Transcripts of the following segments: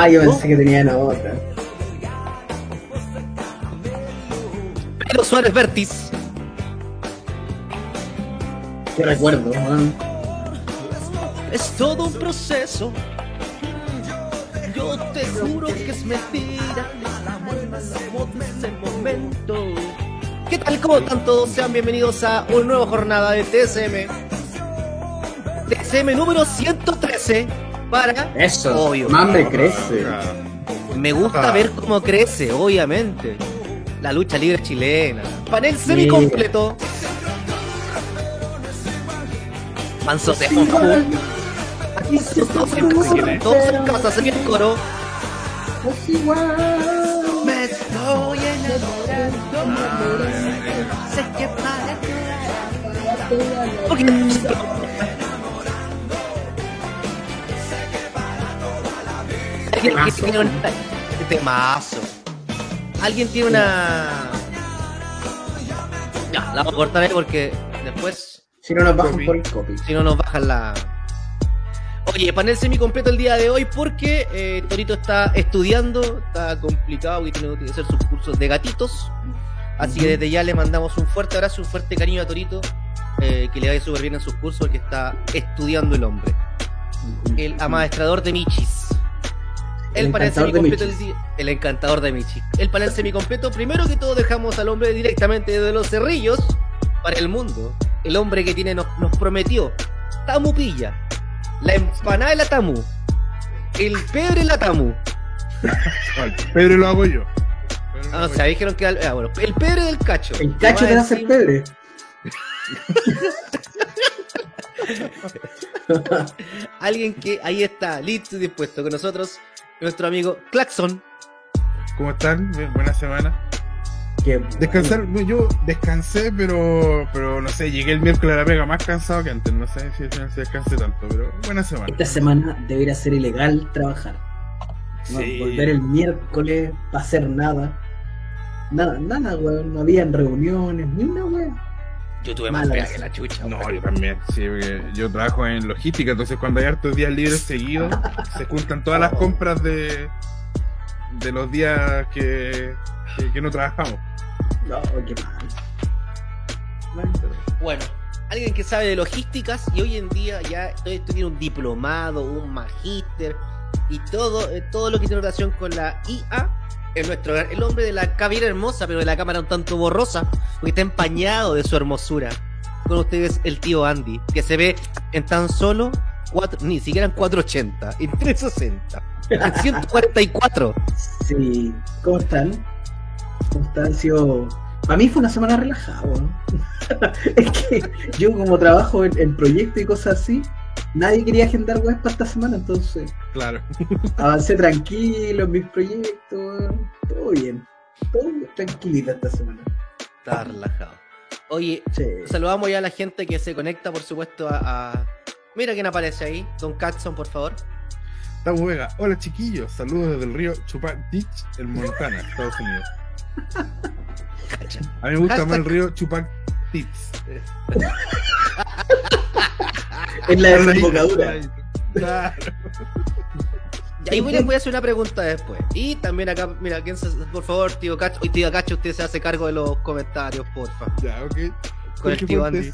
Ah, yo pensé que tenían otra. Pedro Suárez Vértiz. Qué recuerdo, weón. Es todo un proceso. Yo te juro que es mentira. Es el momento. ¿Qué tal? ¿Cómo están todos? Sean bienvenidos a una nueva jornada de TSM. TSM número 113 para... Eso, Obvio. más me crece. Me gusta Ah. ver cómo crece, obviamente. La lucha libre chilena. Panel semi-completo. Manso de Aquí sí, todos en casa, se el coro. Es igual. Me estoy enamorando. Sé que para Porque Alguien Temazo. tiene un temazo. Alguien tiene una. Ya, la vamos a cortar ahí porque después, Si no nos bajan Copy. por el copy. si no, nos bajan la. Oye, panel semi completo el día de hoy porque eh, Torito está estudiando, está complicado y tiene que hacer sus cursos de gatitos. Así que desde ya le mandamos un fuerte abrazo, un fuerte cariño a Torito, eh, que le vaya súper bien en sus cursos, que está estudiando el hombre. El amaestrador de Michis. El, El panel encantador de semicompleto del Michis. día. El encantador de Michis. El panel semicompleto, primero que todo dejamos al hombre directamente de los cerrillos para el mundo. El hombre que tiene nos, nos prometió Tamu Pilla, la empanada de la Tamu, el pebre de la Tamu. Vale, Pedro lo hago yo. Pedro Ah, hago o sea, dijeron que era- ah, bueno, el pebre del cacho. El cacho te va a hacer encima- pebre. Alguien que ahí está, listo y dispuesto con nosotros, nuestro amigo Claxon. ¿Cómo están? Buena semana. Qué Descansar, no, yo descansé, pero pero no sé, llegué el miércoles a la pega más cansado que antes. No sé si se descansé tanto, pero buena semana. Esta semana debería ser ilegal trabajar. No, Sí. Volver el miércoles para hacer nada. Nada, nada, weón. No habían reuniones, ni una weón. Yo tuve más pega que la chucha. No, yo también, sí, porque yo trabajo en logística, entonces cuando hay hartos días libres seguidos, se juntan todas las compras de, de los días que, que, que no trabajamos. No, qué mal. Bueno, alguien que sabe de logísticas y hoy en día ya todo esto tiene un diplomado, un magíster y todo, eh, todo lo que tiene relación con la IA es nuestro el hombre de la cabina hermosa, pero de la cámara un tanto borrosa, porque está empañado de su hermosura. Con ustedes el tío Andy, que se ve en tan solo cuatro, ni siquiera en 480, en 360, en 144. Sí, ¿cómo están? ¿Cómo están? Para mí fue una semana relajada, weón. es que yo como trabajo en, en proyectos y cosas así, nadie quería agendar weas para esta semana, entonces Claro. avancé tranquilo en mis proyectos, weón. todo bien. Todo tranquilita esta semana. Está relajado. Oye, Sí. Saludamos ya a la gente que se conecta, por supuesto, a. a- Mira quién aparece ahí. Don Catson, por favor. Estamos Vega. Hola chiquillos, saludos desde el río Chupac Beach, en Montana, Estados Unidos. A mí me gusta más el río Chupac Beach. Es la desembocadura. Claro. Y ahí voy, a- voy a hacer una pregunta después. Y también acá, mira, ¿quién se- por favor, tío Cacho. Hoy, tío Cacho, usted se hace cargo de los comentarios, porfa. Ya, ok. Con el tío Andy.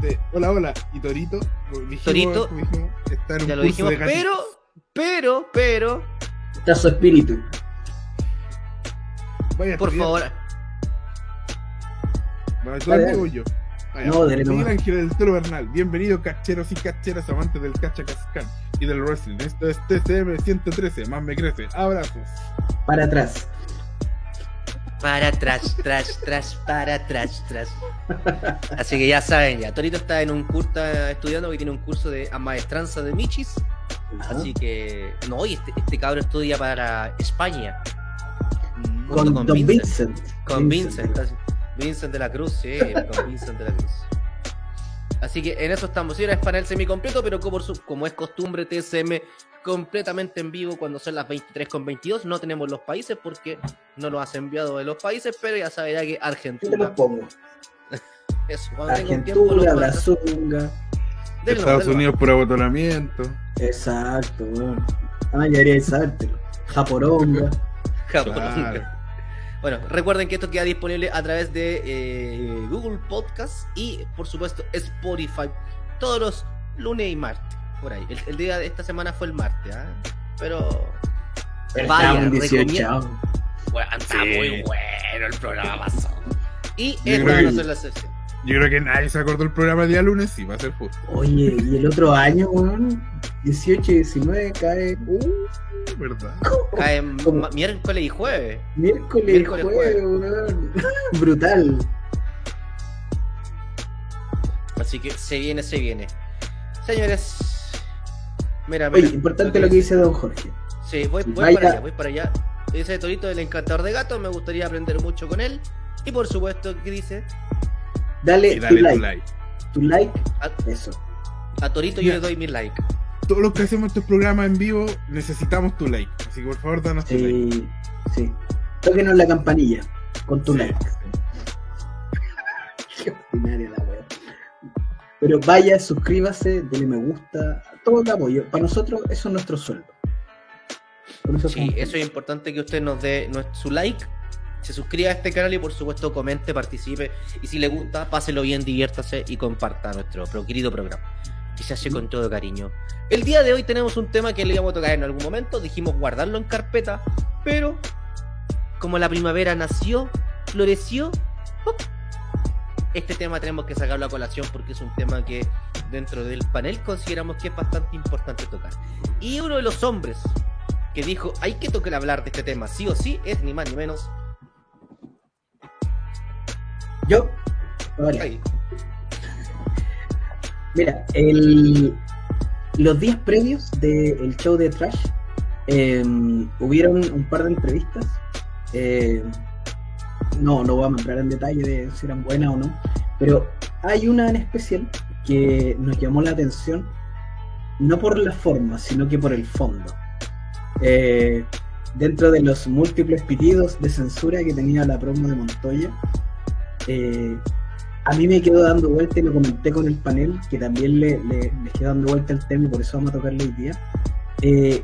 te- Hola, hola. Y Torito. dijimos, Torito. dijimos, está en un Ya lo curso dijimos, de pero, pero, pero, Está su espíritu. Vaya, por favor. Bueno. Vaya. No, dale Miguel. Ángel del Toro Bernal. Bienvenido, cacheros y cacheras amantes del Cachacascán y del wrestling. Esto es TCM 113. Más me crece. Abrazos. Para atrás. Para atrás, tras, tras, para atrás, tras. Así que ya saben, ya. Torito está en un curso, está estudiando que tiene un curso de maestranza de Michis. Así que, no, y este, este cabro estudia para España. Con, Junto Don Vincent. Con Vincent. así. Vincent de la Cruz, sí, con Vincent de la Cruz. Así que en eso estamos. Sí, ahora es panel semicompleto, pero como, como es costumbre, TSM completamente en vivo cuando son las 23 con 22. No tenemos los países porque no los has enviado de los países, pero ya ya que Yo te los Argentina. pongo. Eso, cuando tenga un tiempo Argentina, los. Brazunga. Denlo, Estados denlo. Unidos por abotonamiento. Exacto, weón. Ah, ya debería. Japoronga. Japoronga. Claro. Bueno, recuerden que esto queda disponible a través de eh, Google Podcast y por supuesto Spotify todos los lunes y martes. Por ahí. El, el día de esta semana fue el martes, ¿ah? Pero. Pero Vaya, estábamos en 18 recomiendo- Bueno, está Sí. muy bueno el programa pasado. Y esta que- ser la excepción. Yo creo que nadie se acordó el programa el día lunes, sí, va a ser justo. Oye, y el otro año, weón, 18 y 19 cae. Uh, ¿Verdad? Cae miércoles y jueves. miércoles, Miércoles, jueves, weón. Brutal. Así que se viene, se viene. Señores. Mira, Oye, mira, importante lo que dice don Jorge. Sí, voy, voy para allá, voy para allá. Ese Torito del encantador de gatos, me gustaría aprender mucho con él. Y por supuesto, ¿qué dice? Dale, Y dale tu, like, tu like. Tu like, A, eso. a Torito yo le doy mi like. Todos los que hacemos estos programas en vivo necesitamos tu like. Así que por favor, danos tu like. Sí, sí. Tóquenos la campanilla con tu Sí. like. Qué ordinaria la wea. Pero vaya, suscríbase, dele me gusta, todo el apoyo. Para nosotros eso es nuestro sueldo. Eso Sí, eso es importante que usted nos dé su like, se suscriba a este canal y por supuesto comente, participe. Y si le gusta, páselo bien, diviértase y comparta nuestro querido programa. Que se hace con todo cariño. El día de hoy tenemos un tema que le íbamos a tocar en algún momento. Dijimos guardarlo en carpeta, pero como la primavera nació, floreció, este tema tenemos que sacarlo a colación porque es un tema que dentro del panel consideramos que es bastante importante tocar. Y uno de los hombres que dijo, hay que tocar hablar de este tema, sí o sí, es ni más ni menos. Yo, ahora, Ahí. mira, el, los días previos del show de Trash eh, hubieron un par de entrevistas. eh, no, no vamos a entrar en detalle de si eran buenas o no, pero hay una en especial que nos llamó la atención, no por la forma, sino que por el fondo. Eh, dentro de los múltiples pitidos de censura que tenía la promo de Montoya, eh, a mí me quedó dando vuelta y lo comenté con el panel, que también le, le, le quedó dando vuelta el tema y por eso vamos a tocarlo hoy día. Eh,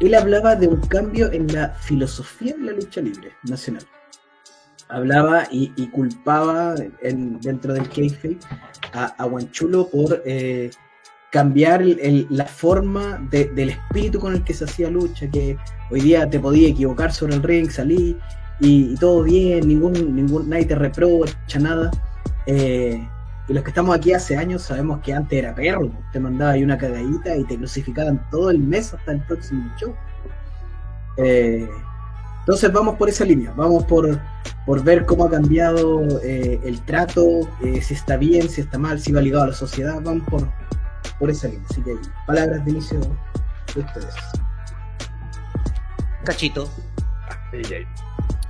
él hablaba de un cambio en la filosofía de la lucha libre nacional. Hablaba y, y culpaba en- dentro del kayfabe a, a Guanchulo por eh, cambiar el- el- la forma de- del espíritu con el que se hacía lucha, que hoy día te podía equivocar sobre el ring, salir y, y todo bien, ningún, ningún, nadie te reprocha nada. Eh, y los que estamos aquí hace años sabemos que antes era perro, te mandaba ahí una cagadita y te crucificaban todo el mes hasta el próximo show. Eh, entonces vamos por esa línea, vamos por, por ver cómo ha cambiado eh, el trato, eh, si está bien, si está mal, si va ligado a la sociedad, vamos por, por esa línea. Así que palabras de inicio de ustedes. Cachito.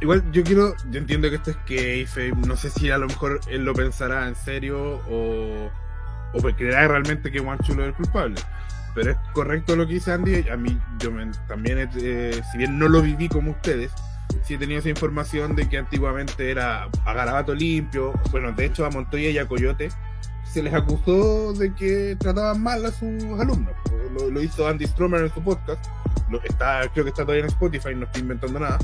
Igual yo quiero, yo entiendo que esto es que no sé si a lo mejor él lo pensará en serio o, o creerá realmente que Guanchulo es el culpable. Pero es correcto lo que dice Andy, a mí yo me- también, eh, si bien no lo viví como ustedes, sí he tenido esa información de que antiguamente era a garabato limpio, bueno, de hecho a Montoya y a Coyote se les acusó de que trataban mal a sus alumnos. Lo, lo hizo Andy Stromer en su podcast, lo, está, creo que está todavía en Spotify, no estoy inventando nada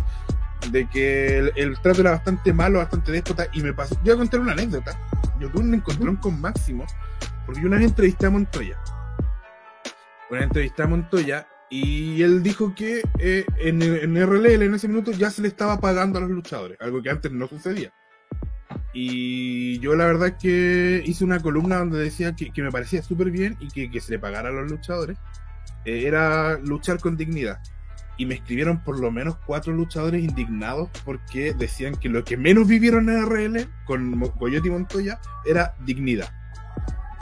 de que el, el trato era bastante malo, bastante déspota, y me pasó. Yo voy a contar una anécdota. Yo tuve un encontrón con Máximo, porque yo una vez entrevisté a Montoya. Una vez entrevisté a Montoya, y él dijo que eh, en, en RLL en ese minuto ya se le estaba pagando a los luchadores, algo que antes no sucedía. Y yo la verdad es que hice una columna donde decía que, que me parecía súper bien y que, que se le pagara a los luchadores. eh, era luchar con dignidad y me escribieron por lo menos cuatro luchadores indignados porque decían que lo que menos vivieron en RL con Coyote y Montoya era dignidad.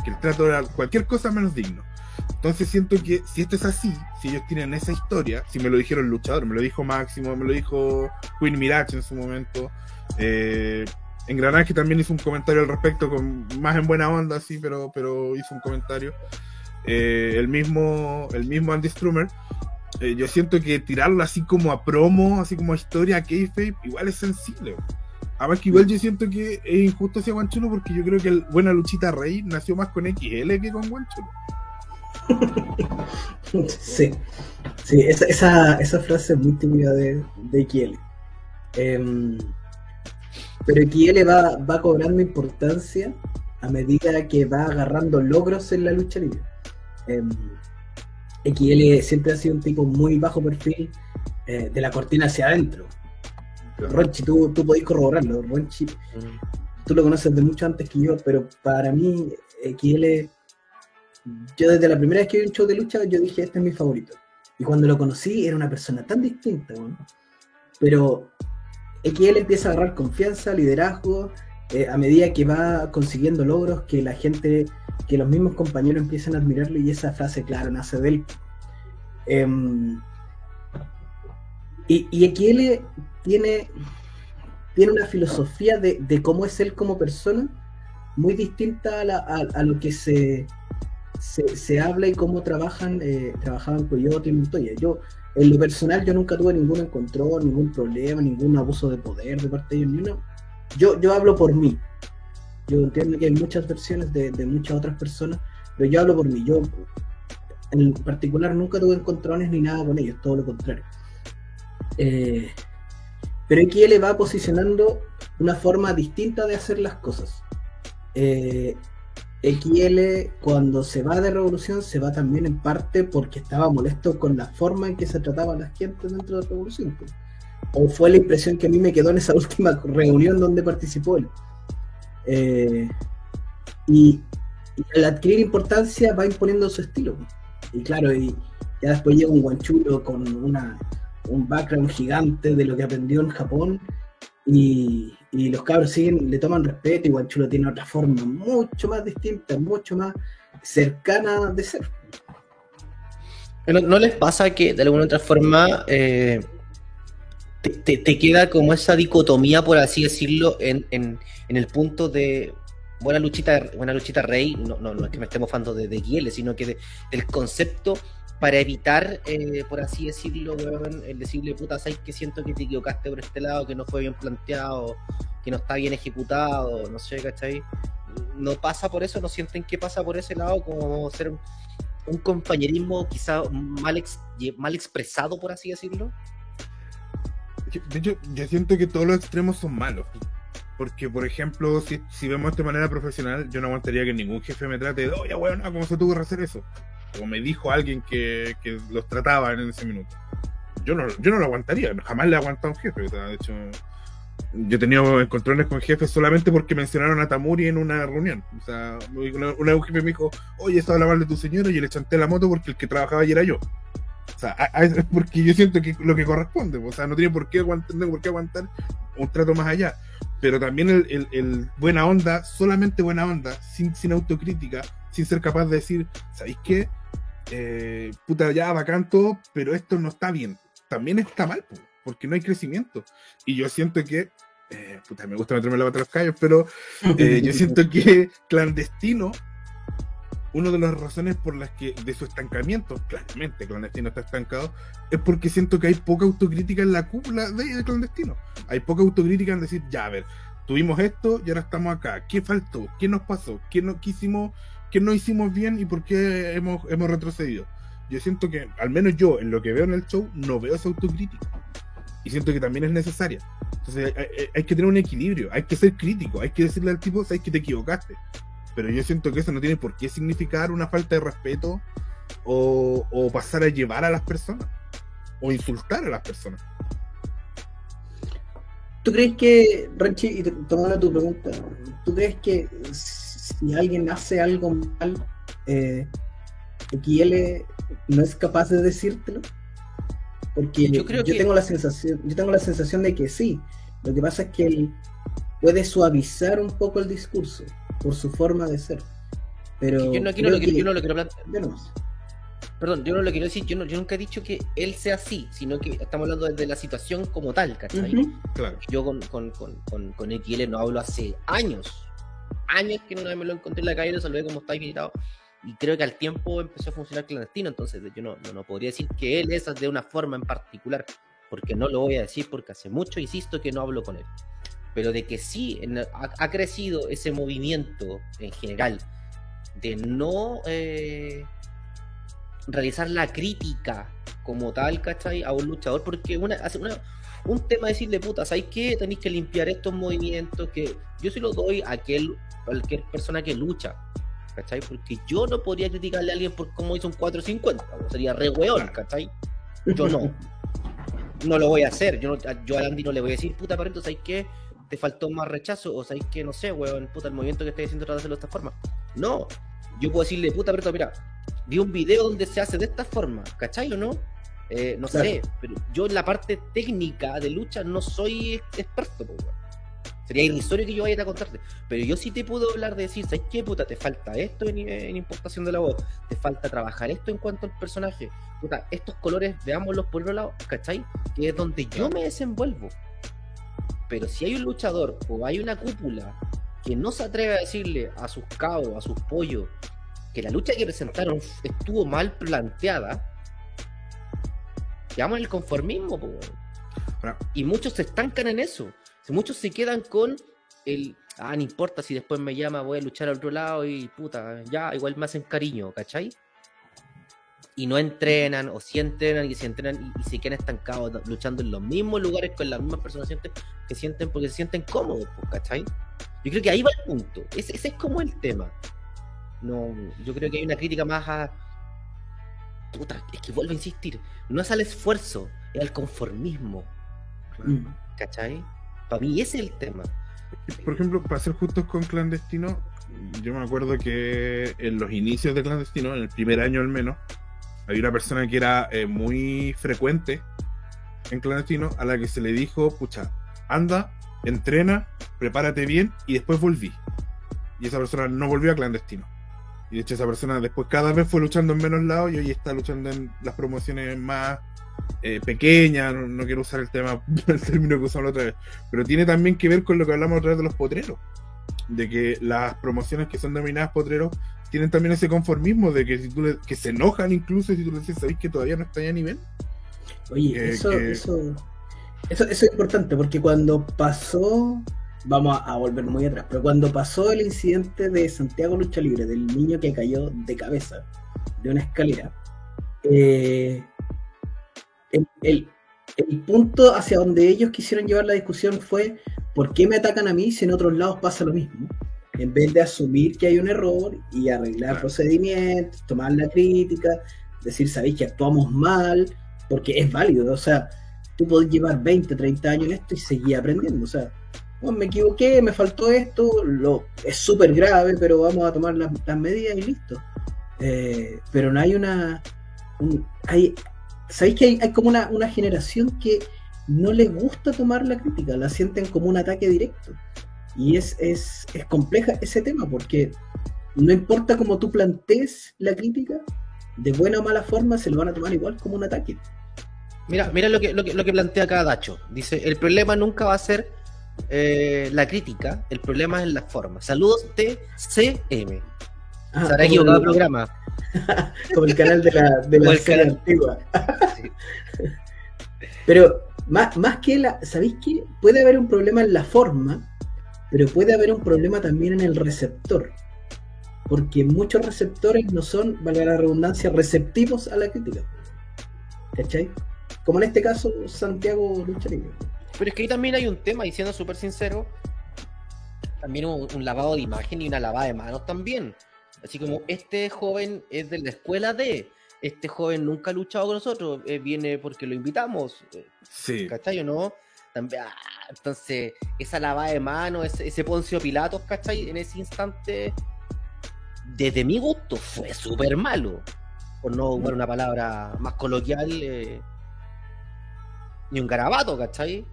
Que el trato era cualquier cosa menos digno. Entonces siento que si esto es así, si ellos tienen esa historia, si me lo dijeron luchadores, me lo dijo Máximo, me lo dijo Queen Mirage en su momento, eh, Engranaje también hizo un comentario al respecto, con más en buena onda, sí, pero, pero hizo un comentario. Eh, el mismo el mismo Andy Strummer eh, yo siento que tirarlo así como a promo, así como a historia, a kayfabe, igual es sensible. Además que igual yo siento que es injusto hacia Guanchulo porque yo creo que el Buena Luchita Rey nació más con XL que con Guanchulo. sí, sí, esa, esa, esa frase es muy típica de, de Kiele. Em, pero Kiele va, va cobrando importancia a medida que va agarrando logros en la lucha libre. Eh, XL siempre ha sido un tipo muy bajo perfil, eh, de la cortina hacia adentro. Ronchi, tú, tú podés corroborarlo. Ronchi, tú lo conoces de mucho antes que yo, pero para mí, XL, yo desde la primera vez que vi un show de lucha, yo dije, este es mi favorito. Y cuando lo conocí, era una persona tan distinta, pero XL empieza a agarrar confianza, liderazgo, eh, a medida que va consiguiendo logros, que la gente, que los mismos compañeros empiezan a admirarlo y esa frase, claro, nace de él. Em, y, y XL tiene, tiene una filosofía de, cómo es él como persona muy distinta a, lo que se, se, habla y cómo trabajan, eh, trabajaban Coyote y Montoya. Yo, en lo personal, yo nunca tuve ningún encontrón, ningún problema, ningún abuso de poder de parte de ellos, yo, yo hablo por mí. Yo entiendo que hay muchas versiones de, muchas otras personas, pero yo hablo por mí. Yo, en particular, nunca tuve encontrones ni nada con ellos, todo lo contrario. Eh, pero él va posicionando una forma distinta de hacer las cosas. Eh, XL cuando se va de Revolución se va también en parte porque estaba molesto con la forma en que se trataban las gentes dentro de Revolución o fue la impresión que a mí me quedó en esa última reunión donde participó él. Eh, y, al adquirir importancia va imponiendo su estilo. Y claro, y ya después llega un guanchulo con una, un background gigante de lo que aprendió en Japón y, los cabros siguen, le toman respeto y Guanchulo tiene otra forma mucho más distinta, mucho más cercana de ser. ¿No, les pasa que de alguna otra forma eh, te, queda como esa dicotomía, por así decirlo, en, el punto de buena luchita, buena luchita rey, no, no, no es que me estemos fando de, de sino que del concepto para evitar, eh, por así decirlo, el decirle puta, sabes que siento que te equivocaste por este lado, que no fue bien planteado, que no está bien ejecutado, no sé, ¿cachai? No pasa por eso, no sienten que pasa por ese lado, como ser un, compañerismo quizá mal, mal expresado, por así decirlo. De hecho, yo siento que todos los extremos son malos. Porque, por ejemplo, si, si vemos de manera profesional, yo no aguantaría que ningún jefe me trate de, oye, bueno, ¿cómo se tuvo que hacer eso? Como me dijo alguien que, que, los trataba en ese minuto. Yo no, yo no lo aguantaría, jamás le he aguantado a un jefe. de hecho, yo he tenido encontrones con jefes solamente porque mencionaron a Tamuri en una reunión. O sea, una, una, un jefe me dijo, oye, estaba habla mal de tu señora y le chanté la moto porque el que trabajaba ayer era yo. Sea, porque yo siento que lo que corresponde, o sea, no tiene por qué aguantar, por qué aguantar un trato más allá. Pero también el, buena onda, solamente buena onda, sin, sin autocrítica, sin ser capaz de decir, ¿sabéis qué? Eh, puta, ya bacán todo, pero esto no está bien. También está mal, porque no hay crecimiento. Y yo siento que, eh, puta, me gusta meterme la pata a los callos, pero eh, yo siento que clandestino una de las razones por las que de su estancamiento, claramente Clandestino está estancado, es porque siento que hay poca autocrítica en la cúpula de, Clandestino. Hay poca autocrítica en decir, ya, a ver, tuvimos esto y ahora estamos acá. ¿Qué faltó? ¿Qué nos pasó? ¿Qué no, hicimos, qué no hicimos bien y por qué hemos, hemos retrocedido? Yo siento que, al menos yo, en lo que veo en el show, no veo esa autocrítica. Y siento que también es necesaria. Entonces hay, hay que tener un equilibrio, hay que ser crítico, hay que decirle al tipo, sabes que te equivocaste pero yo siento que eso no tiene por qué significar una falta de respeto o, pasar a llevar a las personas o insultar a las personas. ¿Tú crees que, Ranchi, y tomando tu pregunta, ¿tú crees que si alguien hace algo mal, eh, él no es capaz de decírtelo? Porque yo, creo yo tengo la sensación, yo tengo la sensación de que sí. Lo que pasa es que él puede suavizar un poco el discurso por su forma de ser. Pero yo no, quiero, lo yo no lo quiero Perdón, yo no lo quiero decir, yo, nunca he dicho que él sea así, sino que estamos hablando de la situación como tal, ¿cachai? claro. Yo con, con, con, con, XL no hablo hace años, años que una vez me lo encontré en la calle, lo saludé como está invitado, y creo que al tiempo empezó a funcionar clandestino, entonces yo no, no, no podría decir que él es de una forma en particular, porque no lo voy a decir porque hace mucho, insisto, que no hablo con él pero de que sí ha, crecido ese movimiento en general de no, eh, realizar la crítica como tal, ¿cachai? A un luchador, porque una, hace una, un tema de decirle, puta, ¿sabes qué? Tenéis que limpiar estos movimientos que yo se los doy a aquel, cualquier persona que lucha, ¿cachai? Porque yo no podría criticarle a alguien por cómo hizo un 450, sería re weón, ¿cachai? Yo no. No lo voy a hacer. Yo, no, yo a Andy no le voy a decir, puta, parento, ¿sabes qué? Te faltó más rechazo, o ¿sabes qué? No sé, weón, puta, el movimiento que estoy haciendo trata de hacerlo de esta forma. No. Yo puedo decirle, puta, parento, mira, vi un video donde se hace de esta forma, ¿cachai o no? Eh, no Claro. sé, pero yo en la parte técnica de lucha no soy experto, po, weón. Sería irrisorio que yo vaya a contarte. Pero yo sí te puedo hablar de decir, ¿sabes qué, puta? Te falta esto en, en importación de la voz. Te falta trabajar esto en cuanto al personaje. Puta, estos colores, veámoslos por otro lado, ¿cachai? Que es donde yo me desenvuelvo. Pero si hay un luchador o hay una cúpula que no se atreve a decirle a sus cabos, a sus pollos, que la lucha que presentaron estuvo mal planteada, en el conformismo, po, Y muchos se estancan en eso. Si Muchos se quedan con el. Ah, no importa si después me llama, voy a luchar al otro lado y puta, ya, igual me hacen cariño, ¿cachai? Y no entrenan, o sí entrenan y se entrenan y, y se quedan estancados luchando en los mismos lugares con las mismas personas sienten, que sienten porque se sienten cómodos, pues, ¿cachai? Yo creo que ahí va el punto. Ese, ese es como el tema. No, yo creo que hay una crítica más a. Puta, es que vuelvo a insistir. No es al esfuerzo, es al conformismo. Mm. ¿Cachai? Para mí ese es el tema. Por ejemplo, para ser justos con Clandestino, yo me acuerdo que en los inicios de Clandestino, en el primer año al menos, había una persona que era eh, muy frecuente en Clandestino a la que se le dijo, pucha, anda, entrena, prepárate bien y después volví. Y esa persona no volvió a Clandestino. Y de hecho esa persona después cada vez fue luchando en menos lados y hoy está luchando en las promociones más eh, pequeñas, no, quiero usar el tema, el término que usamos otra vez, pero tiene también que ver con lo que hablamos otra vez de los potreros. De que las promociones que son denominadas potreros tienen también ese conformismo de que si tú le- que se enojan incluso si tú le dices, ¿sabéis que todavía no está a nivel? Oye, eso, que- eso, eso, eso es importante porque cuando pasó, vamos a, a volver muy atrás, pero cuando pasó el incidente de Santiago Lucha Libre, del niño que cayó de cabeza de una escalera, eh, el, el- el punto hacia donde ellos quisieron llevar la discusión fue ¿por qué me atacan a mí si en otros lados pasa lo mismo? En vez de asumir que hay un error y arreglar Claro. procedimientos, tomar la crítica, decir, sabéis que actuamos mal, porque es válido, o sea, tú podés llevar 20, 30 años en esto y seguir aprendiendo, o sea, bueno, me equivoqué, me faltó esto, lo, es súper grave, pero vamos a tomar las, las medidas y listo. Eh, pero no hay una... un- hay, ¿Sabéis que hay, hay como una, una generación que no le gusta tomar la crítica, la sienten como un ataque directo? Y es, es, es compleja ese tema, porque no importa cómo tú plantees la crítica, de buena o mala forma se lo van a tomar igual como un ataque. Mira, mira lo que, lo que, lo que plantea acá Dacho. Dice, el problema nunca va a ser eh, la crítica, el problema es la forma. Saludos TCM. Ah, Se habrá equivocado el programa. como el canal de la, de la serie antigua. Sí. Pero más, más que la. ¿Sabéis qué? Puede haber un problema en la forma, pero puede haber un problema también en el receptor. Porque muchos receptores no son, valga la redundancia, receptivos a la crítica. ¿Cachai? Como en este caso, Santiago Lucha. Pero es que ahí también hay un tema, y siendo súper sincero, también un, un lavado de imagen y una lavada de manos también. Así como este joven es de la escuela de, este joven nunca ha luchado con nosotros, eh, viene porque lo invitamos, eh, Sí. ¿cachai o no? También, ah, entonces, esa lavada de manos, ese, ese Poncio Pilatos, ¿cachai? En ese instante, desde mi gusto, fue súper malo. Por no usar una palabra más coloquial, eh, ni un garabato, ¿cachai?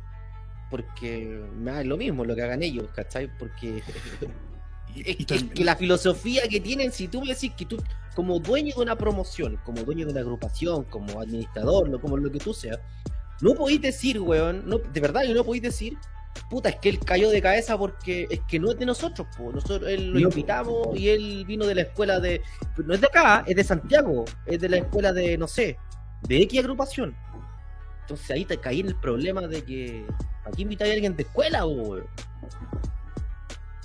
Porque me da lo mismo lo que hagan ellos, ¿cachai? Porque es, y es que la filosofía que tienen, si tú me decís que tú, como dueño de una promoción, como dueño de una agrupación, como administrador, como lo que tú seas, no podéis decir, weón, no, de verdad que no podéis decir, puta, es que él cayó de cabeza porque es que no es de nosotros, po. nosotros él lo No, po. invitamos y él vino de la escuela de, no es de acá, es de Santiago, es de la escuela de, no sé, de X agrupación. Entonces ahí te caí en el problema de que aquí invitáis a alguien de escuela, weón.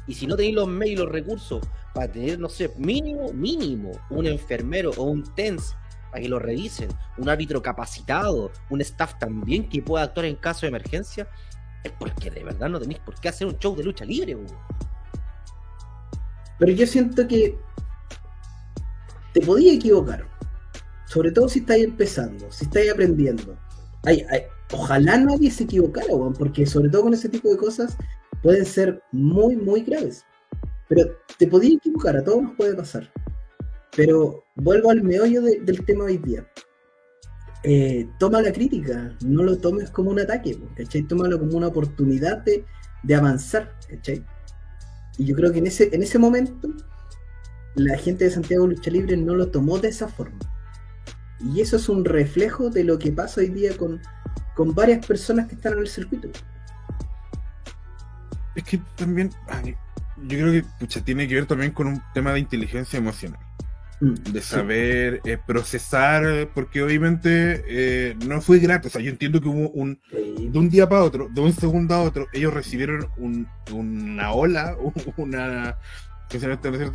Y si no tenéis los medios y los recursos para tener, no sé, mínimo, mínimo, un enfermero o un TENS que lo revisen, un árbitro capacitado, un staff también que pueda actuar en caso de emergencia, es porque de verdad no tenéis por qué hacer un show de lucha libre. Pero yo siento que te podía equivocar. Sobre todo si estáis empezando, si estáis aprendiendo. ojalá nadie se equivocara, porque sobre todo con ese tipo de cosas pueden ser muy, muy graves. Pero te podía equivocar, a todos nos puede pasar. Pero vuelvo al meollo del tema hoy día. Eh, toma la crítica, no lo tomes como un ataque, ¿cachai? Tómalo como una oportunidad de, de avanzar, ¿cachai? Y yo creo que en ese, en ese momento la gente de Santiago Lucha Libre no lo tomó de esa forma. Y eso es un reflejo de lo que pasa hoy día con, con varias personas que están en el circuito. Es que también, yo creo que pucha, tiene que ver también con un tema de inteligencia emocional. Mm, de saber eh, procesar, porque obviamente eh, no fue grato. O sea, yo entiendo que hubo un. De un día para otro, de un segundo a otro, ellos recibieron una ola, una.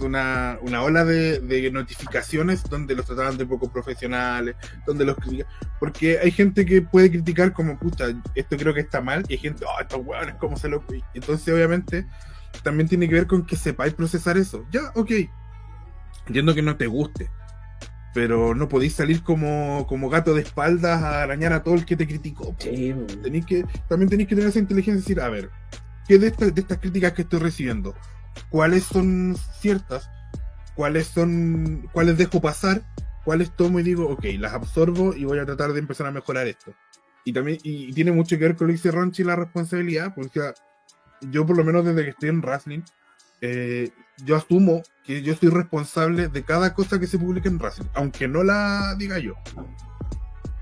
Una, una ola de, notificaciones donde los trataban de poco profesionales, donde los critican. Porque hay gente que puede criticar como, puta, esto creo que está mal, y hay gente, oh, estos hueones, ¿cómo se lo.? Entonces, obviamente, también tiene que ver con que sepáis procesar eso. Ya, ok. Entiendo que no te guste. Pero no podéis salir como, como gato de espaldas a arañar a todo el que te criticó. Sí, que, también tenéis que tener esa inteligencia y decir, a ver, ¿qué de, de estas críticas que estoy recibiendo? ¿Cuáles son ciertas? ¿Cuáles son, cuáles dejo pasar? ¿Cuáles tomo y digo, ok, las absorbo y voy a tratar de empezar a mejorar esto? Y también, y, tiene mucho que ver con lo que dice Ronchi la responsabilidad, porque yo por lo menos desde que estoy en wrestling, eh, yo asumo que yo soy responsable de cada cosa que se publique en wrestling, aunque no la diga yo.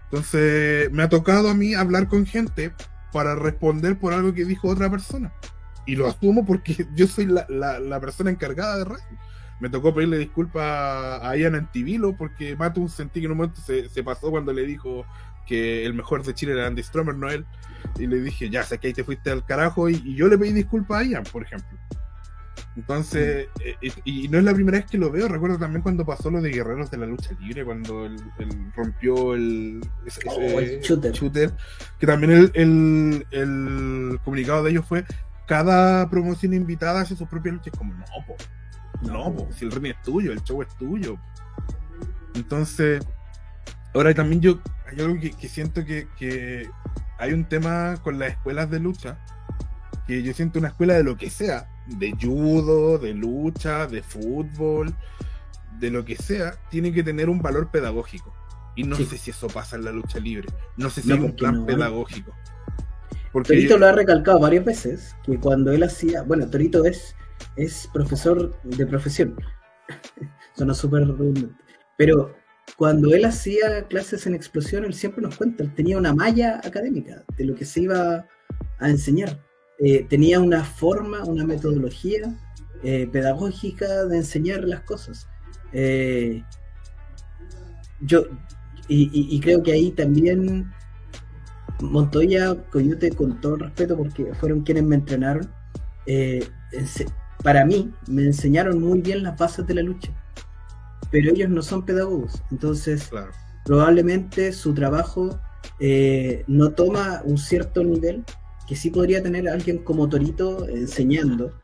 Entonces, me ha tocado a mí hablar con gente para responder por algo que dijo otra persona. Y lo asumo porque yo soy la, la, persona encargada de wrestling. Me tocó pedirle disculpas a Ian Antivilo porque Mato sentí que en un momento se, se pasó cuando le dijo que el mejor de Chile era Andy Stromer, no él. Y le dije, ya sé que ahí te fuiste al carajo. Y, yo le pedí disculpas a Ian, por ejemplo. Entonces, eh, y, no es la primera vez que lo veo. Recuerdo también cuando pasó lo de Guerreros de la Lucha Libre, cuando él, rompió el, oh, shooter. Que también el, el, comunicado de ellos fue: cada promoción invitada hace sus propias luchas. Como, no, po, no, po, si el ring es tuyo, el show es tuyo. Entonces, ahora también yo hay algo que, siento que, hay un tema con las escuelas de lucha, que yo siento una escuela de lo que sea, de judo, de lucha, de fútbol, de lo que sea, tiene que tener un valor pedagógico. Y no sé si eso pasa en la lucha libre. No sé si hay un plan pedagógico. Porque Torito lo ha recalcado varias veces, que cuando él hacía, bueno, Torito es, es profesor de profesión. Suena súper redundante. Pero cuando él hacía clases en explosión, él siempre nos cuenta, él tenía una malla académica de lo que se iba a enseñar. Eh, tenía una forma, una metodología eh, pedagógica de enseñar las cosas. Eh, yo, y, creo que ahí también Montoya, Coyote, con todo respeto, porque fueron quienes me entrenaron, para mí me enseñaron muy bien las bases de la lucha pero ellos no son pedagogos. Entonces, probablemente su trabajo no toma un cierto nivel que sí podría tener alguien como Torito enseñando,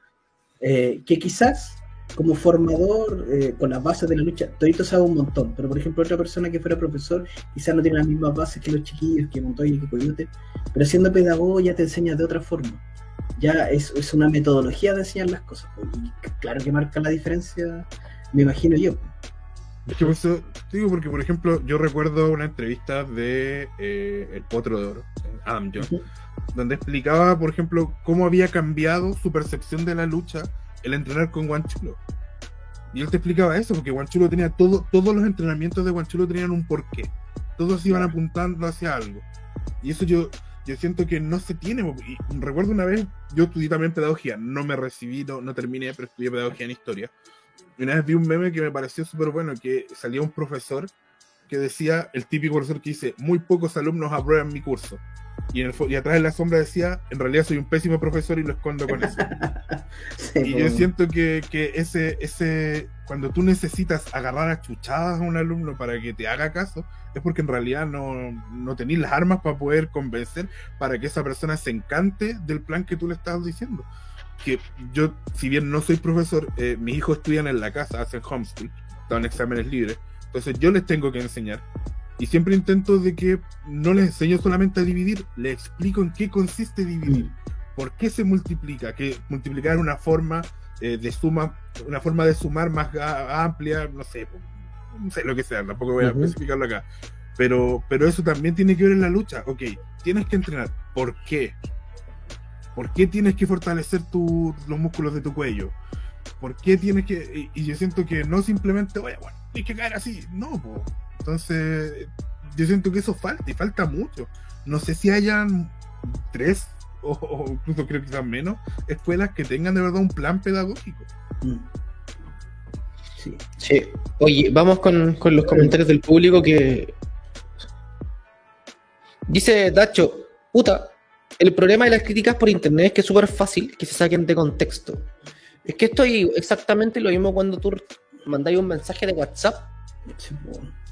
eh, que quizás como formador eh, con las bases de la lucha, Torito sabe un montón, pero por ejemplo otra persona que fuera profesor quizás no tiene las mismas bases que los chiquillos, que Montoya, que Coyote, pero siendo pedagogo ya te enseña de otra forma. Ya es, es una metodología de enseñar las cosas. Pues, y claro que marca la diferencia, me imagino yo. Es que eso, digo porque, por ejemplo, yo recuerdo una entrevista de eh, El Potro de Oro, Adam donde explicaba, por ejemplo, cómo había cambiado su percepción de la lucha el entrenar con Guanchulo. Y él te explicaba eso, porque Guanchulo tenía todo, todos los entrenamientos de Guanchulo tenían un porqué. Todos iban apuntando hacia algo. Y eso yo, yo siento que no se tiene. Y recuerdo una vez, yo estudié también pedagogía, no me recibí, no, no terminé, pero estudié pedagogía en historia. Y una vez vi un meme que me pareció súper bueno, que salía un profesor que decía, el típico profesor que dice, muy pocos alumnos aprueban mi curso. Y, en el, y atrás en la sombra decía, en realidad soy un pésimo profesor y lo escondo con eso. y yo siento que, que, ese, ese, cuando tú necesitas agarrar a chuchadas a un alumno para que te haga caso, es porque en realidad no, no tenés las armas para poder convencer para que esa persona se encante del plan que tú le estás diciendo. Que yo, si bien no soy profesor, eh, mis hijos estudian en la casa, hacen homeschool, dan exámenes libres, entonces yo les tengo que enseñar. Y siempre intento de que no les enseño solamente a dividir, les explico en qué consiste dividir, por qué se multiplica, que multiplicar una forma eh, de suma, una forma de sumar más amplia, no sé, no sé lo que sea, tampoco voy a especificarlo acá. Pero, pero eso también tiene que ver en la lucha. Ok, tienes que entrenar. ¿Por qué? ¿Por qué tienes que fortalecer los músculos de tu cuello? ¿Por qué tienes que.? Y, yo siento que no simplemente, oye, bueno, tienes que caer así. No, pues. Entonces, yo siento que eso falta y falta mucho. No sé si hayan tres o, incluso creo que sean menos escuelas que tengan de verdad un plan pedagógico. Mm. Sí. sí. Oye, vamos con, con los comentarios del público que. Dice Dacho, puta, el problema de las críticas por internet es que es súper fácil que se saquen de contexto. Es que esto es exactamente lo mismo cuando tú mandáis un mensaje de WhatsApp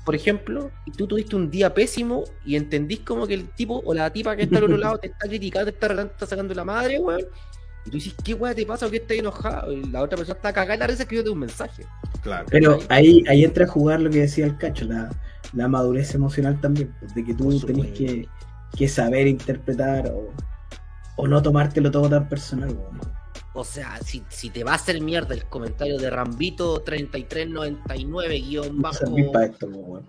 por ejemplo, y tú tuviste un día pésimo y entendís como que el tipo o la tipa que está al otro lado te está criticando, te está, te está sacando la madre, weón. Y tú dices, ¿qué weón te pasa o qué estás enojado? Y la otra persona está cagada y la risa escribiéndote un mensaje. Claro. Pero ahí, ahí entra a jugar lo que decía el cacho, la, la madurez emocional también, pues, de que tú tenés que, que, saber interpretar o, o no tomártelo todo tan personal, weón. O sea, si, si, te va a hacer mierda el comentario de Rambito 3399 guion bajo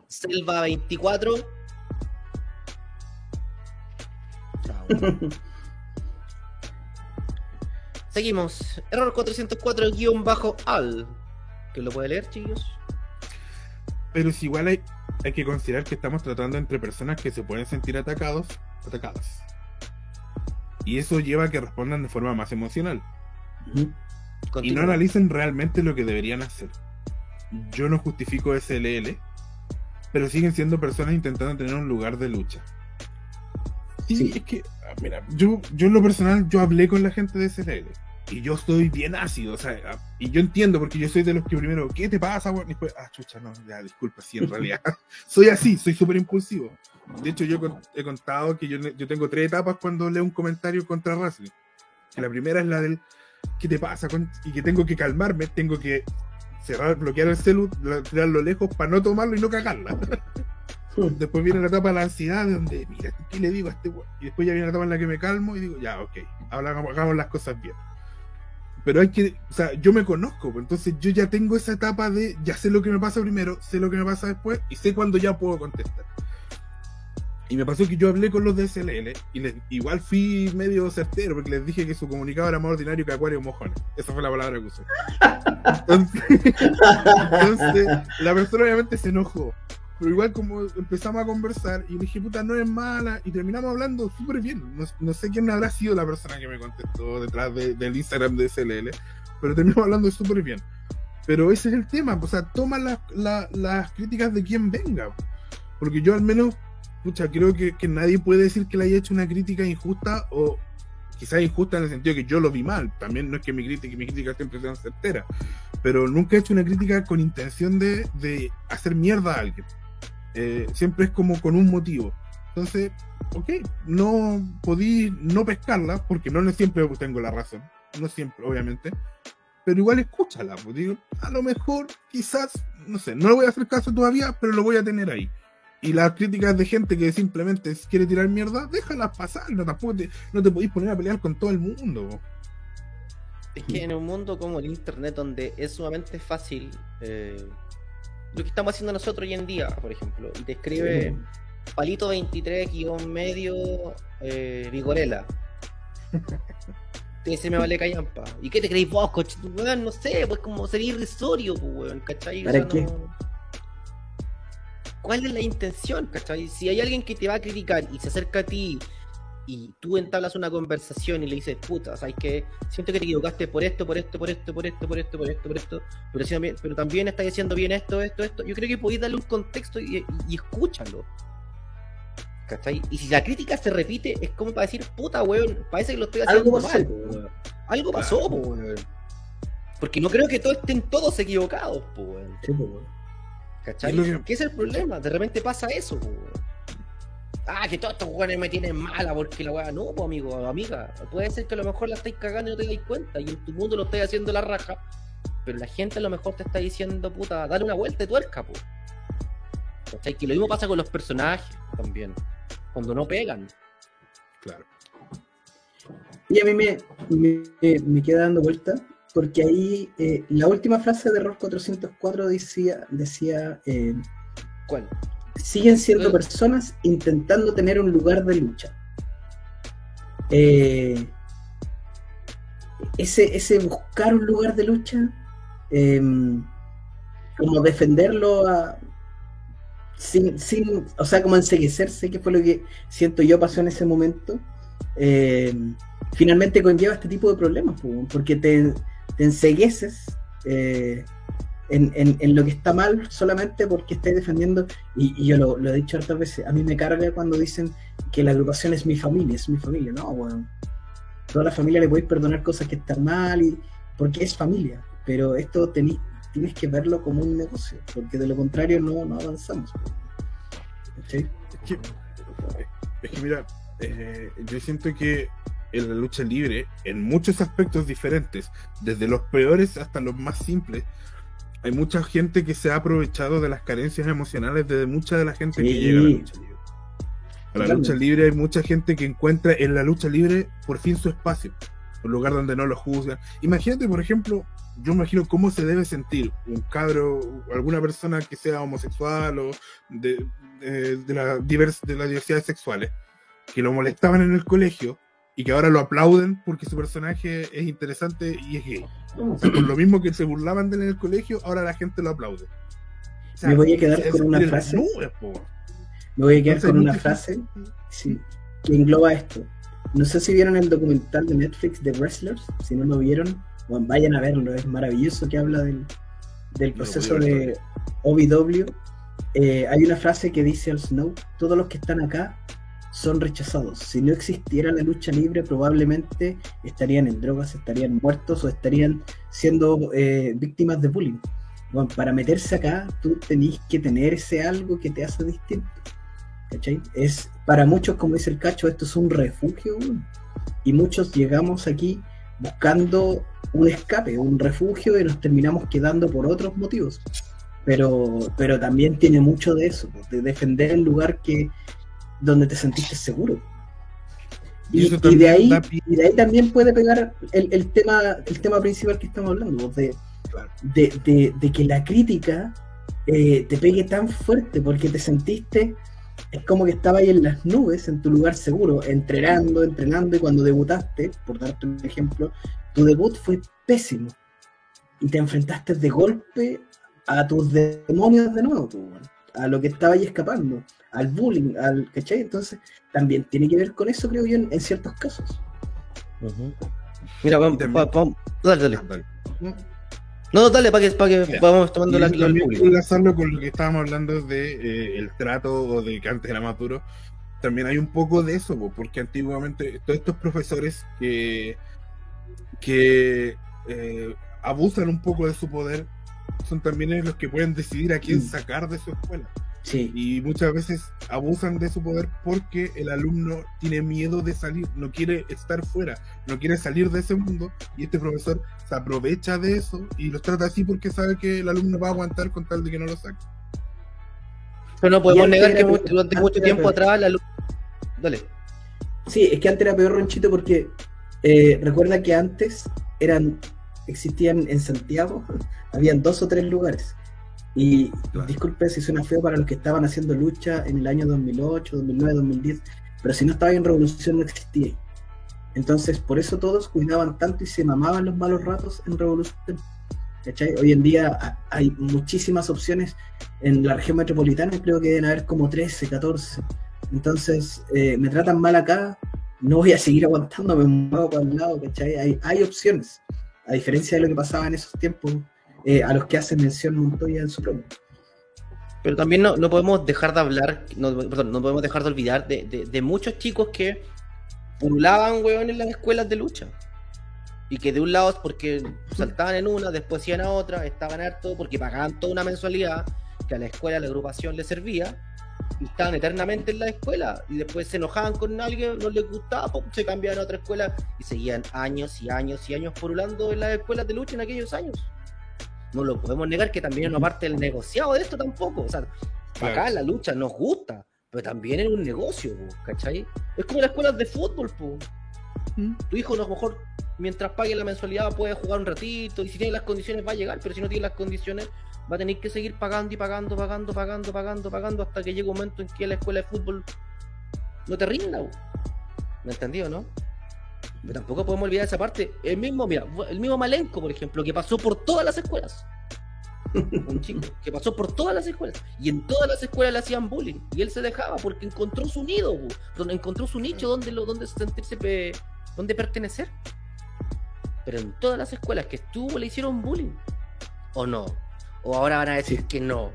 Selva 24. Seguimos. Error 404 guion bajo al. ¿Que lo puede leer, chicos? Pero si igual hay, hay que considerar que estamos tratando entre personas que se pueden sentir atacados, atacadas. Y eso lleva a que respondan de forma más emocional. Y no analicen realmente lo que deberían hacer. Yo no justifico SLL, pero siguen siendo personas intentando tener un lugar de lucha. Sí, es que, ah, mira, yo, yo en lo personal, yo hablé con la gente de SLL y yo estoy bien ácido, o sea, ah, y yo entiendo porque yo soy de los que primero, ¿qué te pasa, Y después, ah, chucha, no, ya, disculpa, sí, en realidad, soy así, soy súper impulsivo. De hecho, yo he contado que yo, yo, tengo tres etapas cuando leo un comentario contra Racing. La primera es la del, ¿qué te pasa? Y que tengo que calmarme, tengo que cerrar, bloquear el celu, tirarlo lejos para no tomarlo y no cagarla. después viene la etapa de la ansiedad, donde, mira, ¿qué le digo a este Y después ya viene la etapa en la que me calmo y digo, ya, ok, ahora hagamos las cosas bien. Pero hay que, o sea, yo me conozco, pues, entonces yo ya tengo esa etapa de, ya sé lo que me pasa primero, sé lo que me pasa después y sé cuándo ya puedo contestar. Y me pasó que yo hablé con los de SLL y les, igual fui medio certero porque les dije que su comunicado era más ordinario que Acuario Mojones. Esa fue la palabra que usé. Entonces, la persona obviamente se enojó. Pero igual como empezamos a conversar y dije, puta, no es mala, y terminamos hablando súper bien. No, sé quién habrá sido la persona que me contestó detrás del Instagram de SLL, pero terminamos hablando súper bien. Pero ese es el tema, o sea, toma las críticas de quien venga. Porque yo al menos pucha, creo que, nadie puede decir que le haya hecho una crítica injusta o quizás injusta en el sentido que yo lo vi mal. También no es que mi crítica, mi crítica siempre sean certera, pero nunca he hecho una crítica con intención de, hacer mierda a alguien. Eh, siempre es como con un motivo. Entonces, ok, no podí no pescarla porque no siempre tengo la razón, no siempre, obviamente, pero igual escúchala, pues digo, a lo mejor, quizás, no sé, no le voy a hacer caso todavía, pero lo voy a tener ahí. Y las críticas de gente que simplemente quiere tirar mierda, déjalas pasar. No, tampoco te, no te podéis poner a pelear con todo el mundo. Es que en un mundo como el internet, donde es sumamente fácil eh, lo que estamos haciendo nosotros hoy en día, por ejemplo, y te escribe palito 23 guion medio eh, Vigorela. se me vale callampa. ¿Y qué te creéis vos, coche? No sé, pues como sería irrisorio, pues, weón, ¿cachai? ¿Para qué? Cuál es la intención, ¿cachai? Si hay alguien que te va a criticar y se acerca a ti y tú entablas una conversación y le dices, puta, ¿sabes que Siento que te equivocaste por esto, por esto, por esto, por esto, por esto, por esto, por esto, pero, también, pero también estás diciendo bien esto, esto, esto. Yo creo que podéis darle un contexto y, escúchalo. ¿Cachai? Y si la crítica se repite, es como para decir, puta, weón, parece que lo estoy haciendo Algo mal. Algo pasó, weón. Porque no creo que todos estén todos equivocados, pues, weón. Sí, weón. ¿Cachai? Lo ¿Qué es el problema? De repente pasa eso. Ah, que todos estos weones me tienen mala porque la weá. No, pues, amigo, amiga. Puede ser que a lo mejor la estáis cagando y no te dais cuenta. Y en tu mundo lo estáis haciendo la raja. Pero la gente a lo mejor te está diciendo, puta, dale una vuelta de tuerca, pues. ¿Cachai? Que lo mismo pasa con los personajes también. Cuando no pegan. Claro. Y a mí me, me, me queda dando vuelta, porque ahí eh, la última frase de Error 404 decía, decía eh, ¿Cuál? siguen siendo Eh. personas intentando tener un lugar de lucha. Eh, ese, ese buscar un lugar de lucha, eh, como defenderlo a- sin, sin, o sea, como enseguecerse, que fue lo que siento yo pasó en ese momento, eh, finalmente conlleva este tipo de problemas, po, porque te, te ensegueces eh, en, en- en lo que está mal solamente porque estés defendiendo, y, y yo lo, lo he dicho hartas veces, a mí me carga cuando dicen que la agrupación es mi familia, es mi familia, no, bueno, toda la familia le podéis perdonar cosas que están mal, y, porque es familia, pero esto tení- tienes que verlo como un negocio, porque de lo contrario no, no avanzamos. Es que, es que mira, eh, yo siento que en la lucha libre, en muchos aspectos diferentes, desde los peores hasta los más simples, hay mucha gente que se ha aprovechado de las carencias emocionales de mucha de la gente que Sí. llega a la lucha libre. A la lucha libre hay mucha gente que encuentra en la lucha libre por fin su espacio, un lugar donde no lo juzgan. Imagínate, por ejemplo, yo imagino cómo se debe sentir un cabro, alguna persona que sea homosexual o de, de, de la divers- de las diversidades sexuales, que lo molestaban en el colegio y que ahora lo aplauden porque su personaje es interesante y es gay. O sea, por lo mismo que se burlaban de él en el colegio, ahora la gente lo aplaude. O sea, Me voy a quedar es con una frase. nubes. Me voy a quedar Entonces, con una frase sí, que engloba esto. No sé si vieron el documental de Netflix de Wrestlers, si no lo vieron, bueno, vayan a verlo, es maravilloso que habla del, del proceso de OVW. Eh, hay una frase que dice al Snow, todos los que están acá son rechazados. Si no existiera la lucha libre, probablemente estarían en drogas, estarían muertos o estarían siendo eh, víctimas de bullying. Bueno, para meterse acá, tú tenés que tener ese algo que te hace distinto. ¿Cachai? Es, para muchos, como dice el cacho, esto es un refugio. Y muchos llegamos aquí buscando un escape, un refugio, y nos terminamos quedando por otros motivos. Pero, pero también tiene mucho de eso, de defender el lugar que donde te sentiste seguro. Y de ahí, y de ahí también puede pegar el, el tema, el tema principal que estamos hablando, de, de, de- de que la crítica eh, te pegue tan fuerte porque te sentiste, es como que estaba ahí en las nubes, en tu lugar seguro, entrenando, entrenando, y cuando debutaste, por darte un ejemplo, tu debut fue pésimo. Y te enfrentaste de golpe a tus demonios de nuevo, pues, a lo que estaba ahí escapando, al bullying, al ¿cachai? Entonces, también tiene que ver con eso, creo yo, en, en ciertos casos. Mira, vamos, va- vamos- dale, dale. Dale. No, no, dale, para que, para que vamos tomando la, enlazarlo con lo que estábamos hablando de eh, el trato o de que antes era más duro. También hay un poco de eso, po, porque antiguamente todos estos profesores que, que eh, abusan un poco de su poder son también los que pueden decidir a quién Mm. sacar de su escuela. Sí, Y muchas veces abusan de su poder porque el alumno tiene miedo de salir, no quiere estar fuera, no quiere salir de ese mundo y este profesor se aprovecha de eso y los trata así porque sabe que el alumno va a aguantar con tal de que no lo saque. Pero no podemos negar que durante mucho tiempo peor. atrás la luz. Dale. Sí, es que antes era peor Ronchito porque eh, recuerda que antes eran existían en Santiago, habían dos o tres lugares. Y Claro. disculpe si suena feo para los que estaban haciendo lucha en el año 2008, 2009, 2010, pero si no estaba en Revolución no existía. Entonces, por eso todos cuidaban tanto y se mamaban los malos ratos en Revolución. ¿Cachai? Hoy en día ha- hay muchísimas opciones en la región metropolitana, creo que deben haber como 13, 14. Entonces, eh, me tratan mal acá, no voy a seguir aguantando, me muevo para lado, ¿cachai? Hay, hay opciones, a diferencia de lo que pasaba en esos tiempos, eh, a los que hace mención Montoya en su programa. Pero también no, no podemos dejar de hablar, no, perdón, no podemos dejar de olvidar de, de- de muchos chicos que pululaban, weón, en las escuelas de lucha. Y que de un lado, porque saltaban en una, después iban a otra, estaban harto, porque pagaban toda una mensualidad que a la escuela, a la agrupación le servía, y estaban eternamente en la escuela, y después se enojaban con alguien, no les gustaba, se cambiaban a otra escuela, y seguían años y años y años porulando en las escuelas de lucha en aquellos años. No lo podemos negar que también es una parte del negociado de esto tampoco. O sea, Claro. acá la lucha nos gusta, pero también es un negocio, po, ¿cachai? Es como las escuelas de fútbol, po. ¿Mm? Tu hijo a lo mejor, mientras pague la mensualidad, puede jugar un ratito, y si tiene las condiciones va a llegar, pero si no tiene las condiciones, va a tener que seguir pagando y pagando, pagando, pagando, pagando, pagando, hasta que llegue un momento en que la escuela de fútbol no te rinda, po. ¿me entendido, no? Pero tampoco podemos olvidar esa parte. El mismo, mira, el mismo Malenko, por ejemplo, que pasó por todas las escuelas. Un chico que pasó por todas las escuelas. Y en todas las escuelas le hacían bullying. Y él se dejaba porque encontró su nido, donde encontró su nicho donde, lo, donde sentirse, pe- donde pertenecer. Pero en todas las escuelas que estuvo le hicieron bullying. ¿O no? O ahora van a decir que no.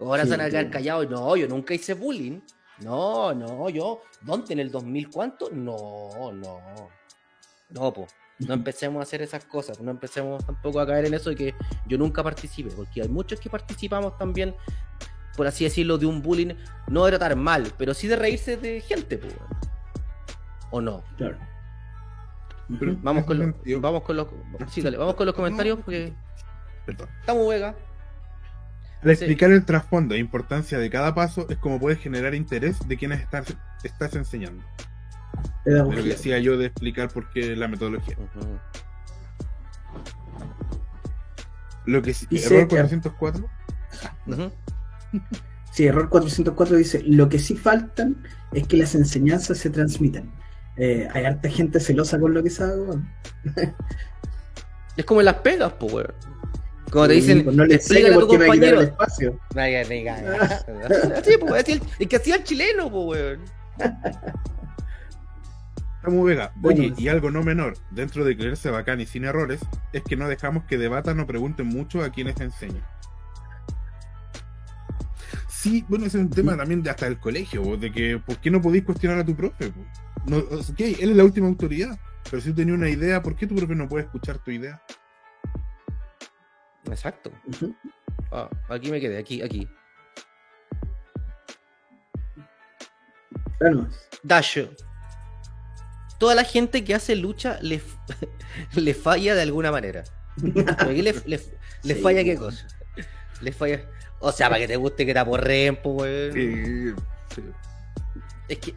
O ahora Sí, se van a quedar callados. No, yo nunca hice bullying. No, no, yo. ¿Dónde? ¿En el 2000 cuánto? No, no. No, po. No empecemos a hacer esas cosas. No empecemos tampoco a caer en eso de que yo nunca participé. Porque hay muchos que participamos también, por así decirlo, de un bullying. No de tratar mal, pero sí de reírse de gente, po. ¿O no? Claro. Pero-. Vamos con, los, vamos con los, sí, dale, vamos con los comentarios porque Perdón. estamos vega. Al explicar el trasfondo e importancia de cada paso es como puedes generar interés de quienes estás, estás enseñando. De lo que decía yo de explicar por qué la metodología. Lo que sí, Dice error que- 404. Ujú. Sí, error 404 dice, lo que sí faltan es que las enseñanzas se transmitan. Eh, hay harta gente celosa con lo que sabe. Es como en las pegas, po, weón. Como te dicen, pues no le explícale a tu compañero. el espacio. Vaya, venga. Sí, po, es el, el que hacía el chileno, po, weón. Samu Vega, oye, sí. y algo no menor, dentro de creerse bacán y sin errores, es que no dejamos que debatan o pregunten mucho a quienes enseñan. Sí, bueno, ese es un tema también de hasta del colegio, vos, de que ¿por qué no podéis cuestionar a tu profe? No, ok, él es la última autoridad, pero si tú tenías una idea, ¿por qué tu profe no puede escuchar tu idea? Exacto. Ah, aquí me quedé, aquí, aquí. Claro. Dasho. Toda la gente que hace lucha le, le falla de alguna manera. ¿Pero aquí le, le- le Sí, falla qué cosa? Le falla. O sea, para que te guste que te aporreen. Sí, sí. Es que,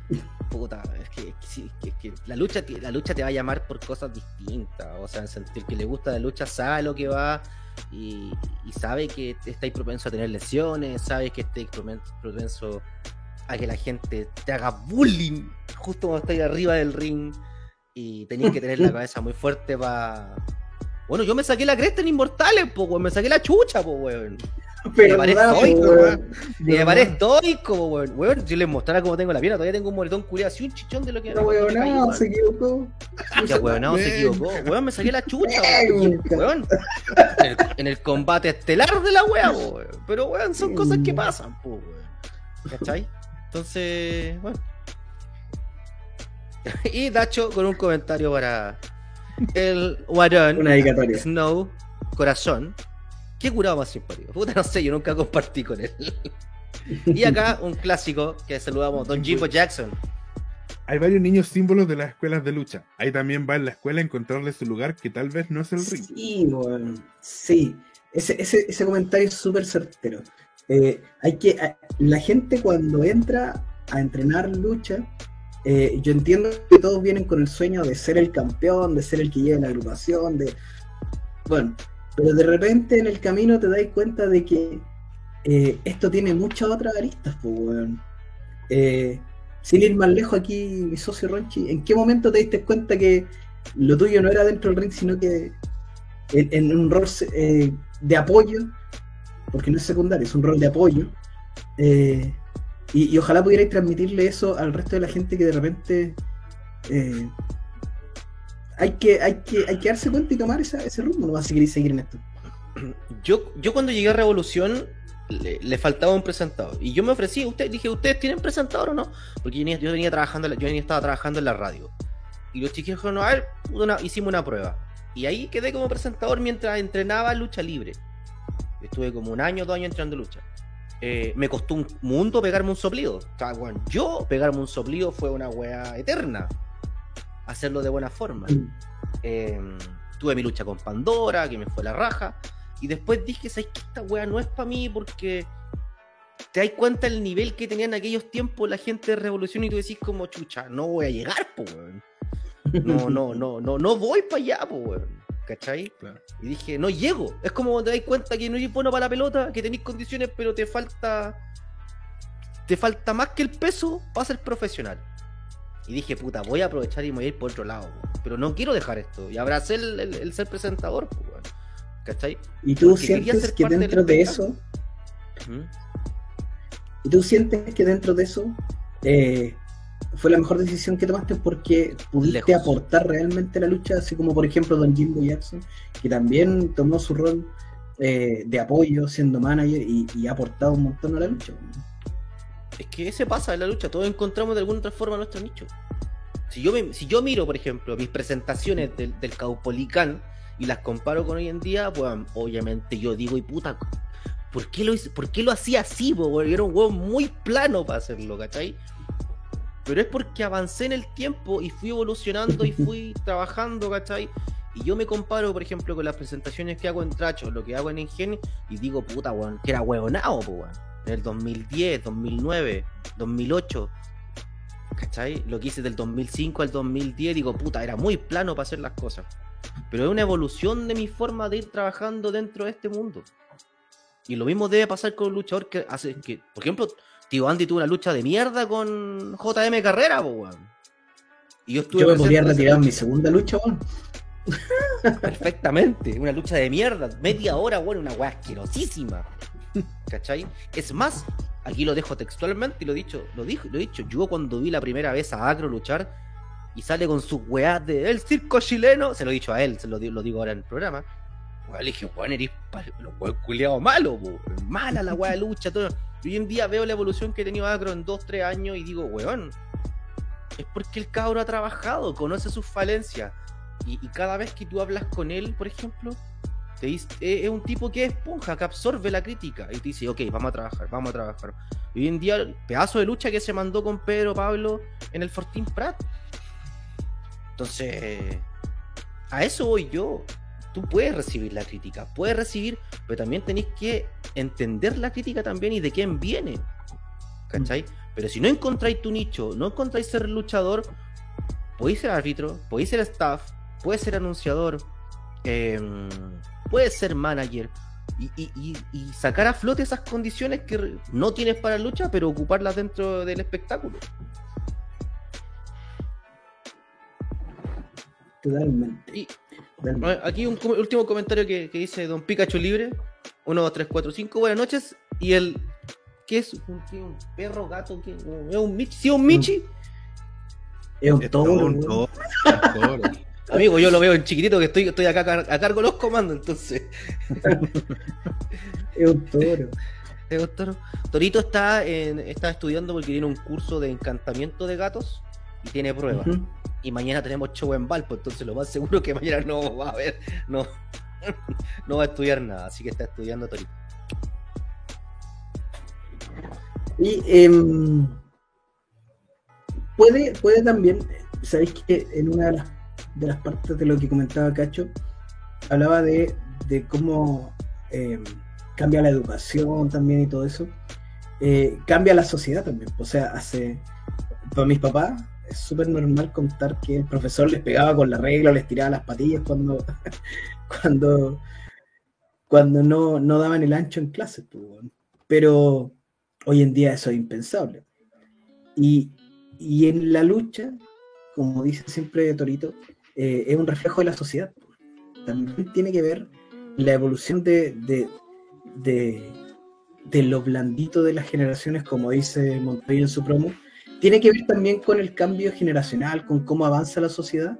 puta, es que, es que es que la lucha, te- la lucha te va a llamar por cosas distintas. O sea, en sentir que le gusta la lucha, sabe lo que va y, y sabe que estáis propenso a tener lesiones, sabe que estáis propen- propenso a que la gente te haga bullying justo cuando estáis arriba del ring y tenéis que tener la cabeza muy fuerte para. Bueno, yo me saqué la cresta en Inmortales, po, weón. Me saqué la chucha, po, weón. Pero me paré estoico, weón. Weón, si les mostrara cómo tengo la pierna, todavía tengo un moretón culiado así, un chichón de lo que No, weón, se equivocó. Ya, weón, no, se equivocó. Weón, me saqué la chucha, weón. En el, en el combate estelar de la wea, weón. Pero, weón, son cosas que pasan, po, weón. ¿Cachai? Entonces, bueno. Y Dacho con un comentario para el dedicatoria. Snow Corazón. Qué curado más simpático. Puta, no sé, yo nunca compartí con él. Y acá un clásico que saludamos, Don Jimbo Jackson. Hay varios niños símbolos de las escuelas de lucha. Ahí también va en la escuela a encontrarle su lugar que tal vez no es el ring. Sí, weón. Sí. Ese, ese, ese comentario es súper certero. Eh, hay que, la gente cuando entra a entrenar lucha, eh, yo entiendo que todos vienen con el sueño de ser el campeón, de ser el que lleve la agrupación, de. Bueno, pero de repente en el camino te das cuenta de que eh, esto tiene muchas otras aristas, pues, weón. Eh, sin ir más lejos aquí, mi socio Ronchi, ¿en qué momento te diste cuenta que lo tuyo no era dentro del ring, sino que en, un rol eh, de apoyo, porque no es secundario, es un rol de apoyo, eh, y, ojalá pudierais transmitirle eso al resto de la gente que de repente hay, que, hay, que, hay que darse cuenta y tomar esa- ese rumbo, no vas a querer seguir en esto. Yo, yo cuando llegué a Revolución le, le faltaba un presentador. Y yo me ofrecí, usted, dije, ¿ustedes tienen presentador o no? Porque yo venía, yo venía trabajando, yo venía, estaba trabajando en la radio. Y los chiquillos dijeron, a ver, una- hicimos una prueba. Y ahí quedé como presentador mientras entrenaba lucha libre. Estuve como un año, dos años entrenando lucha. Eh, me costó un mundo pegarme un soplido. O sea, weón, yo pegarme un soplido fue una wea eterna. Hacerlo de buena forma. Eh, tuve mi lucha con Pandora, que me fue la raja. Y después dije, ¿sabes qué? Esta wea no es para mí porque te das cuenta el nivel que tenía en aquellos tiempos la gente de Revolución y tú decís como, chucha, no voy a llegar, po, weón. No, no, no, no, no voy para allá, po, weón. ¿Cachai? Claro. Y dije, no llego. Es como te das cuenta que no eres bueno para la pelota, que tenéis condiciones, pero te falta. Te falta más que el peso para ser profesional. Y dije, puta, voy a aprovechar y me voy a ir por otro lado. weón. Pero no quiero dejar esto. Y abracé el, el- el ser presentador, weón. ¿cachai? ¿Y tú Porque sientes que dentro de eso. ¿Mm? y tú sientes que dentro de eso eh, fue la mejor decisión que tomaste porque pudiste Lejos. aportar realmente a la lucha, así como por ejemplo Don Jimbo Jackson, que también tomó su rol eh, de apoyo siendo manager y, y ha aportado un montón a la lucha. Es que ese pasa en la lucha, todos encontramos de alguna otra forma nuestro nicho. Si yo, me- si yo miro, por ejemplo, mis presentaciones del, del Caupolicán y las comparo con hoy en día, pues obviamente yo digo, y puta, ¿por qué lo, por qué lo hacía así? po, weón? Era un huevo muy plano para hacerlo, ¿cachai? Pero es porque avancé en el tiempo y fui evolucionando y fui trabajando, ¿cachai? Y yo me comparo, por ejemplo, con las presentaciones que hago en Tracho, lo que hago en Ingen, y digo, puta, weón, que era huevonao, weón. En el 2010, 2009, 2008, ¿cachai? Lo que hice del 2005 al 2010, digo, puta, era muy plano para hacer las cosas. Pero es una evolución de mi forma de ir trabajando dentro de este mundo. Y lo mismo debe pasar con un luchador que hace que, por ejemplo, Tío Andy tuvo una lucha de mierda con JM Carrera, weón. Y yo estuve Yo me podría retirar en mi segunda lucha, weón. Perfectamente, una lucha de mierda, media hora, bueno, una weá asquerosísima. ¿Cachai? Es más, aquí lo dejo textualmente y lo dicho, lo dijo, lo dicho, yo cuando vi la primera vez a Acro luchar y sale con sus weás de el circo chileno, se lo he dicho a él, se lo, lo digo ahora en el programa. Le dije, weón, eres los weón culiados malos, po, mala la weá de lucha, todo. Hoy en día veo la evolución que ha tenido Acro en 2-3 años y digo, weón, es porque el cabro ha trabajado, conoce sus falencias. Y cada vez que tú hablas con él, por ejemplo, te dice, eh, es un tipo que es esponja, que absorbe la crítica. Y te dice, ok, vamos a trabajar, vamos a trabajar. Y hoy en día, el pedazo de lucha que se mandó con Pedro Pablo en el Fortín Prat. Entonces, a eso voy yo. Tú puedes recibir la crítica, puedes recibir, pero también tenés que entender la crítica también y de quién viene. ¿Cachai? Pero si no encontráis tu nicho, no encontráis ser luchador, podéis ser árbitro, podéis ser staff, puedes ser anunciador, em, puedes ser manager y, y- y- y sacar a flote esas condiciones que no tienes para lucha, pero ocuparlas dentro del espectáculo. Totalmente. Y totalmente. aquí un com- último comentario que, que dice Don Pikachu Libre: 1, 2, 3, 4, 5, buenas noches. Y el. ¿Qué es? ¿Un, qué? ¿Un perro, gato? ¿Qué? ¿Es un Michi? ¿Sí, un Michi? Es un Es toro, todo un toro, un toro. Amigo, yo lo veo en chiquitito que estoy, estoy acá a cargo de los comandos, entonces. Es un toro. ¿Te gustó? Torito está, en, está estudiando porque tiene un curso de encantamiento de gatos y tiene pruebas. Y mañana tenemos show en Valpo, entonces lo más seguro es que mañana no va a ver, no, no va a estudiar nada, así que está estudiando Torito. Y em, puede, puede también, sabéis que en una de las, de las partes de lo que comentaba Cacho, hablaba de, de cómo em, cambia la educación también y todo eso. Eh, cambia la sociedad también. O sea, hace. Para mis papás es súper normal contar que el profesor les pegaba con la regla o les tiraba las patillas cuando. cuando cuando no, no daban el ancho en clase. pues. Pero hoy en día eso es impensable. Y, y en la lucha, como dice siempre Torito, eh, es un reflejo de la sociedad. También tiene que ver la evolución de, de, de, lo blandito de las generaciones, como dice Montoya en su promo. Tiene que ver también con el cambio generacional, con cómo avanza la sociedad.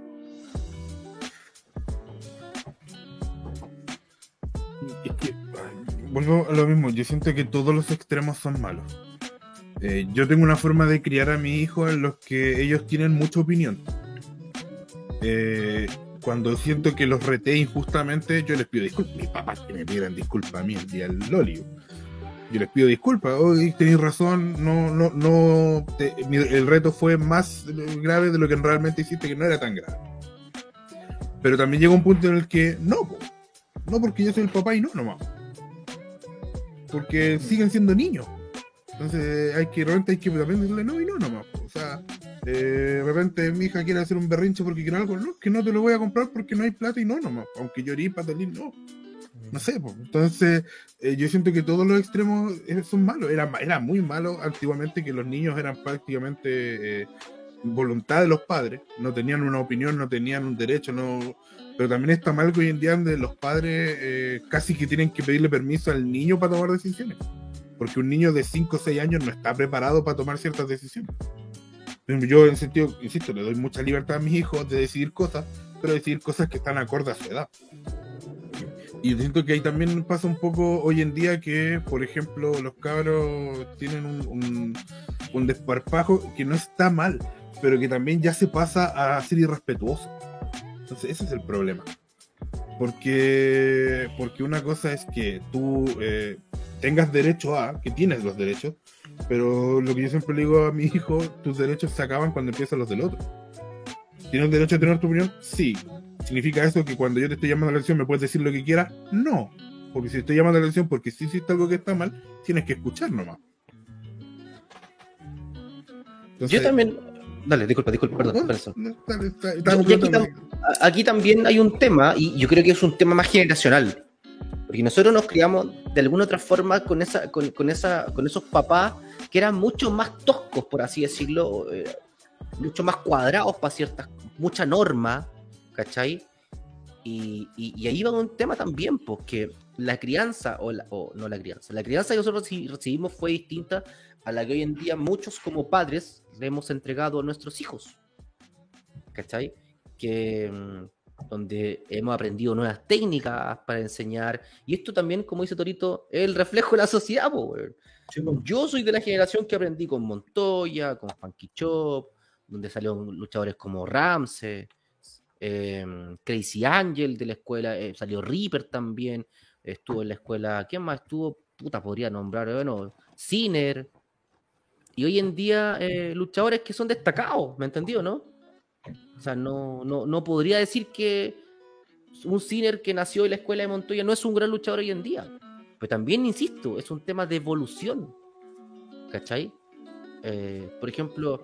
Vuelvo a lo mismo, yo siento que todos los extremos son malos. Eh, yo tengo una forma de criar a mi hijo en los que ellos tienen mucha opinión. Eh, cuando siento que los reté injustamente, yo les pido disculpas. Mis papás que me pidieran disculpas a mí el día del Loli. Yo les pido disculpas. Hoy tenéis razón, no, no, no. el reto fue más grave de lo que realmente hiciste, que no era tan grave. Pero también llega un punto en el que no, no porque yo soy el papá y no nomás. Porque siguen siendo niños. Entonces hay que, realmente hay que también decirle no y no nomás. O sea, eh, de repente mi hija quiere hacer un berrinche porque quiere algo, no, que no te lo voy a comprar porque no hay plata y no nomás. Aunque llorí, patelín, no. No sé, entonces eh, yo siento que todos los extremos eh, son malos. Era, era muy malo antiguamente que los niños eran prácticamente voluntad de los padres, no tenían una opinión, no tenían un derecho, no pero también está mal que hoy en día los padres casi que tienen que pedirle permiso al niño para tomar decisiones porque un niño de 5 o 6 años no está preparado para tomar ciertas decisiones. Yo, en sentido, insisto, le doy mucha libertad a mis hijos de decidir cosas, pero decidir cosas que están acorde a su edad. Y siento que ahí también pasa un poco hoy en día que, por ejemplo, los cabros tienen un, un, desparpajo que no está mal, pero que también ya se pasa a ser irrespetuoso. Entonces, ese es el problema. Porque, porque una cosa es que tú eh, tengas derecho a, que tienes los derechos, pero lo que yo siempre le digo a mi hijo, tus derechos se acaban cuando empiezan los del otro. ¿Tienes derecho a tener tu opinión? Sí. ¿Significa eso que cuando yo te estoy llamando la elección me puedes decir lo que quieras? No. Porque si te estoy llamando la elección porque si hiciste algo que está mal, tienes que escuchar nomás. yo también. Dale, disculpa, disculpa, perdón. aquí, también hay un tema, y yo creo que es un tema más generacional. Porque nosotros nos criamos de alguna otra forma con, esa, con, esa, con esos papás que eran mucho más toscos, por así decirlo, eh, mucho más cuadrados para ciertas, mucha norma, ¿cachai? Y, y, ahí va un tema también, porque la crianza, o, o, no la crianza, la crianza que nosotros recibimos fue distinta a la que hoy en día muchos como padres le hemos entregado a nuestros hijos. ¿Cachai? Que mm, donde hemos aprendido nuevas técnicas para enseñar. Y esto también, como dice Torito, es el reflejo de la sociedad. Yo soy de la generación que aprendí con Montoya, con Funky Chop, donde salieron luchadores como Ramsey, em, Crazy Angel de la escuela, eh, salió Reaper también, estuvo en la escuela, ¿quién más estuvo? Puta, podría nombrar, bueno, Ciner. Y hoy en día, eh, luchadores que son destacados, ¿me entendió, no? O sea, no, no, no podría decir que un Sinner que nació en la escuela de Montoya no es un gran luchador hoy en día. Pero también, insisto, es un tema de evolución. ¿Cachai? Eh, por ejemplo,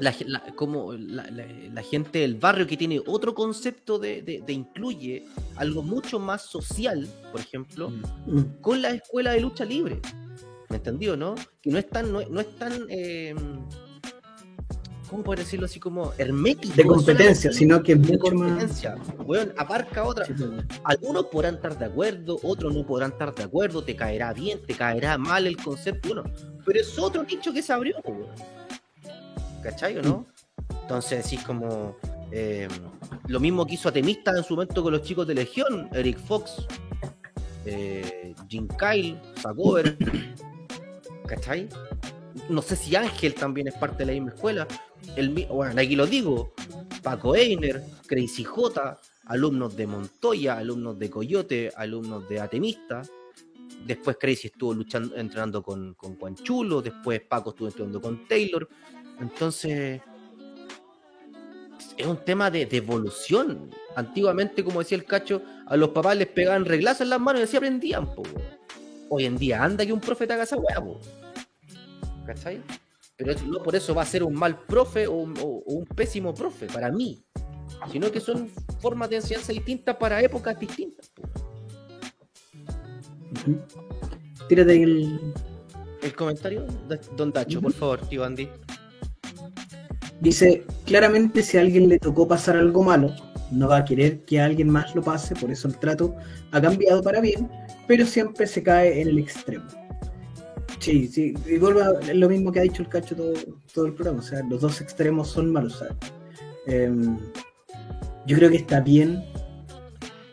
la, como la, gente del barrio que tiene otro concepto de, incluye algo mucho más social, por ejemplo, mm. con la escuela de lucha libre. ¿Me entendió, no? Que no es tan, no, es tan eh, ¿cómo puedo decirlo así como hermético? De competencia, sino que es de competencia. Bueno, aparca otra. Algunos podrán estar de acuerdo, otros no podrán estar de acuerdo, te caerá bien, te caerá mal el concepto, bueno, pero es otro nicho que se abrió, ¿cachai o no? Entonces decís como eh, lo mismo que hizo Atemista en su momento con los chicos de Legión, Eric Fox, eh, Jim Kyle, Sagover, ¿cachai? No sé si Ángel también es parte de la misma escuela, bueno, aquí lo digo, Paco Einer, Crazy J, alumnos de Montoya, alumnos de Coyote, alumnos de Atemista. Después Crazy estuvo luchando, entrenando con, con Juan Chulo, después Paco estuvo entrenando con Taylor. Entonces, es un tema de, evolución. Antiguamente, como decía el cacho, a los papás les pegaban reglas en las manos y así aprendían. Hoy en día anda que un profeta haga esa hueá. ¿Cachai? Pero no por eso va a ser un mal profe o, un pésimo profe, para mí. Sino que son formas de enseñanza distintas para épocas distintas. Tírate el... El comentario, don Dacho, por favor, tío Andy. Dice, claramente si a alguien le tocó pasar algo malo, no va a querer que alguien más lo pase, por eso el trato ha cambiado para bien, pero siempre se cae en el extremo. Sí, sí, y vuelvo a lo mismo que ha dicho el cacho todo, todo el programa, o sea, los dos extremos son malos, em, yo creo que está bien,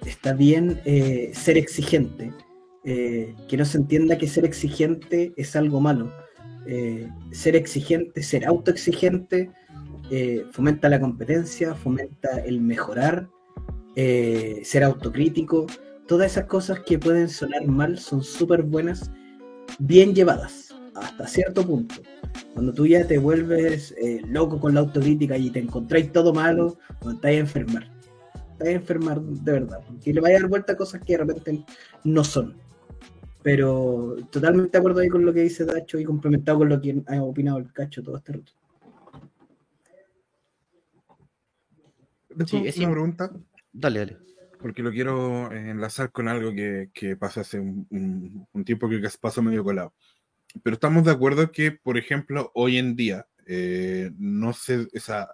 está bien eh, ser exigente, eh, que no se entienda que ser exigente es algo malo. Eh, ser exigente, ser autoexigente, eh, fomenta la competencia, fomenta el mejorar, eh, ser autocrítico. Todas esas cosas que pueden sonar mal son súper buenas, bien llevadas, hasta cierto punto. Cuando tú ya te vuelves eh, loco con la autocrítica y te encontráis todo malo, cuando estás a enfermar. Estás a enfermar de verdad. Y le vaya a dar vuelta a cosas que de repente no son. Pero totalmente de acuerdo ahí con lo que dice Dacho y complementado con lo que ha opinado el cacho todo este rato. Sí, es una pregunta, Dale, dale. Porque lo quiero eh, enlazar con algo que, que pasó hace un, un- un tiempo que pasó medio colado. Pero estamos de acuerdo que, por ejemplo, hoy en día, eh, no sé, o sea,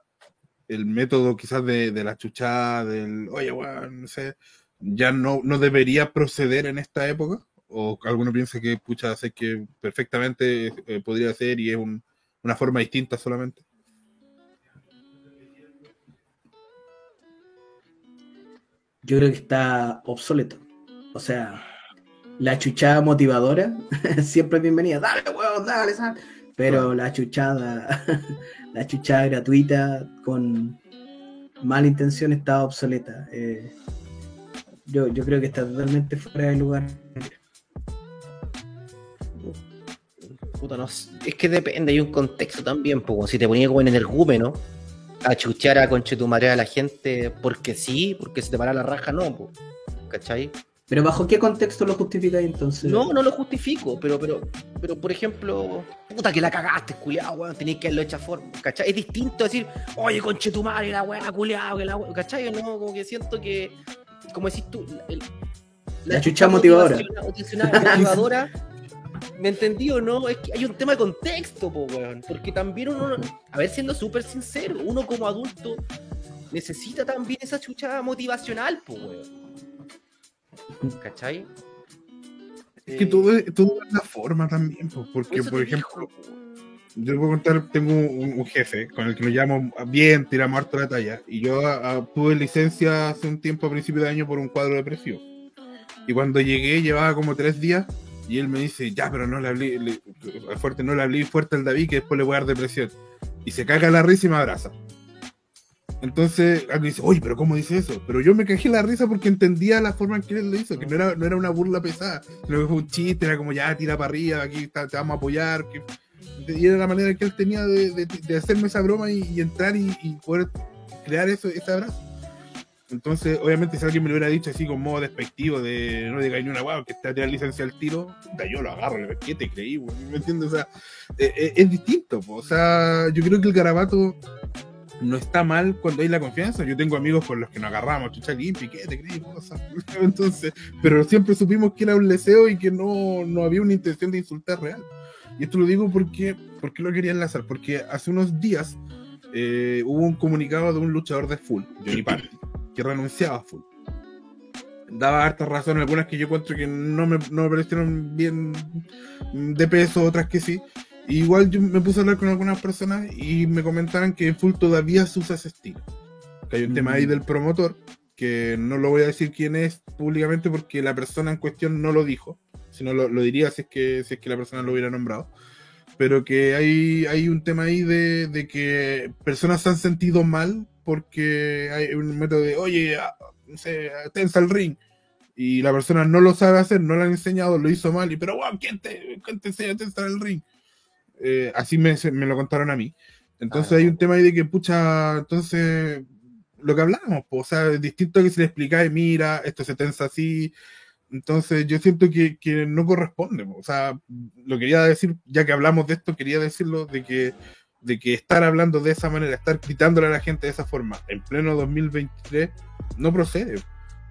el método quizás de, de la chuchada, del, oye, weón, no sé, ya no, no debería proceder en esta época. O alguno piensa que, pucha, sé que perfectamente eh, podría ser y es un- una forma distinta solamente. Yo creo que está obsoleto. O sea, la chuchada motivadora siempre es bienvenida. Dale, huevón, dale, sal. Pero la chuchada, la chuchada gratuita con mala intención está obsoleta. Eh, yo, yo creo que está totalmente fuera de lugar. Puta, no sé. Es que depende, hay un contexto también, pues, si te ponía como en energúmeno a chuchar a conchetumare a la gente porque sí, porque se te para la raja, no, pues, ¿cachai? Pero ¿bajo qué contexto lo justificáis entonces? No, no lo justifico, pero, pero, pero por ejemplo, puta que la cagaste, culiado, weón, tenías que haberlo hecho a forma, ¿cachai? Es distinto decir, oye, conchetumare, la weá, culiado, que la weá, ¿cachai? No, como que siento que, como decís tú, el- La chucha motivadora. motivacional- motivadora, ¿me entendí o no? Es que hay un tema de contexto, po, weón, porque también uno, a ver, siendo súper sincero, uno como adulto necesita también esa chucha motivacional, po, weón. ¿Cachai? Es que todo, es- todo es la forma también, pues, porque, por te ejemplo, digo, po. yo puedo contar, tengo un, un jefe con el que nos llamo bien, tiramos harto la talla, y yo ah, tuve licencia hace un tiempo a principio de año por un cuadro depresivo. Y cuando llegué llevaba como tres días, y él me dice, ya, pero no le hablé, fuerte, no le hablé fuerte al David, que después le voy a dar depresión. Y se caga la risa y me abraza. Entonces, alguien dice, oye, pero ¿cómo dice eso? Pero yo me cagé la risa porque entendía la forma en que él lo hizo, que no era, no era una burla pesada, sino que fue un chiste, era como, ya, tira para arriba, aquí te vamos a apoyar. Que... Y era la manera que él tenía de, de- hacerme esa broma y, entrar y, y poder crear eso, ese abrazo. Entonces, obviamente, si alguien me lo hubiera dicho así con modo despectivo de no diga ni una guau, que está a tirar licencia al tiro, puta, yo lo agarro, le ¿qué te creí? güey? ¿Me entiendes? O sea, eh, eh, es distinto. po. O sea, yo creo que el garabato no está mal cuando hay la confianza. Yo tengo amigos con los que nos agarramos, chucha limpia, ¿qué te creí? Cosa? Entonces, pero siempre supimos que era un leseo y que no, no había una intención de insultar real. Y esto lo digo porque, porque lo quería enlazar, porque hace unos días eh, hubo un comunicado de un luchador de full, Johnny Party, que renunciaba a full. Daba hartas razones, algunas que yo encuentro que no me, no me parecieron bien de peso, otras que sí. Igual yo me puse a hablar con algunas personas y me comentaron que full todavía se usa ese estilo. Que hay un Mm. tema ahí del promotor, que no lo voy a decir quién es públicamente porque la persona en cuestión no lo dijo, sino lo, lo diría si es, que, si es que la persona lo hubiera nombrado. Pero que hay, hay un tema ahí de, de que personas se han sentido mal porque hay un método de, oye, ah, sé, tensa el ring. Y la persona no lo sabe hacer, no lo han enseñado, lo hizo mal. Y, pero, wow, ¿quién te, quién te enseña a tensar el ring? Eh, así me, se- me lo contaron a mí. Entonces Ah, hay un tema ahí de que, pucha, entonces, lo que hablamos, po, o sea, es distinto que se le explicáis, mira, esto se tensa así. Entonces yo siento que, que no corresponde, po, o sea, lo quería decir, ya que hablamos de esto, quería decirlo, de que, de que estar hablando de esa manera, estar gritándole a la gente de esa forma, en pleno 2023, no procede.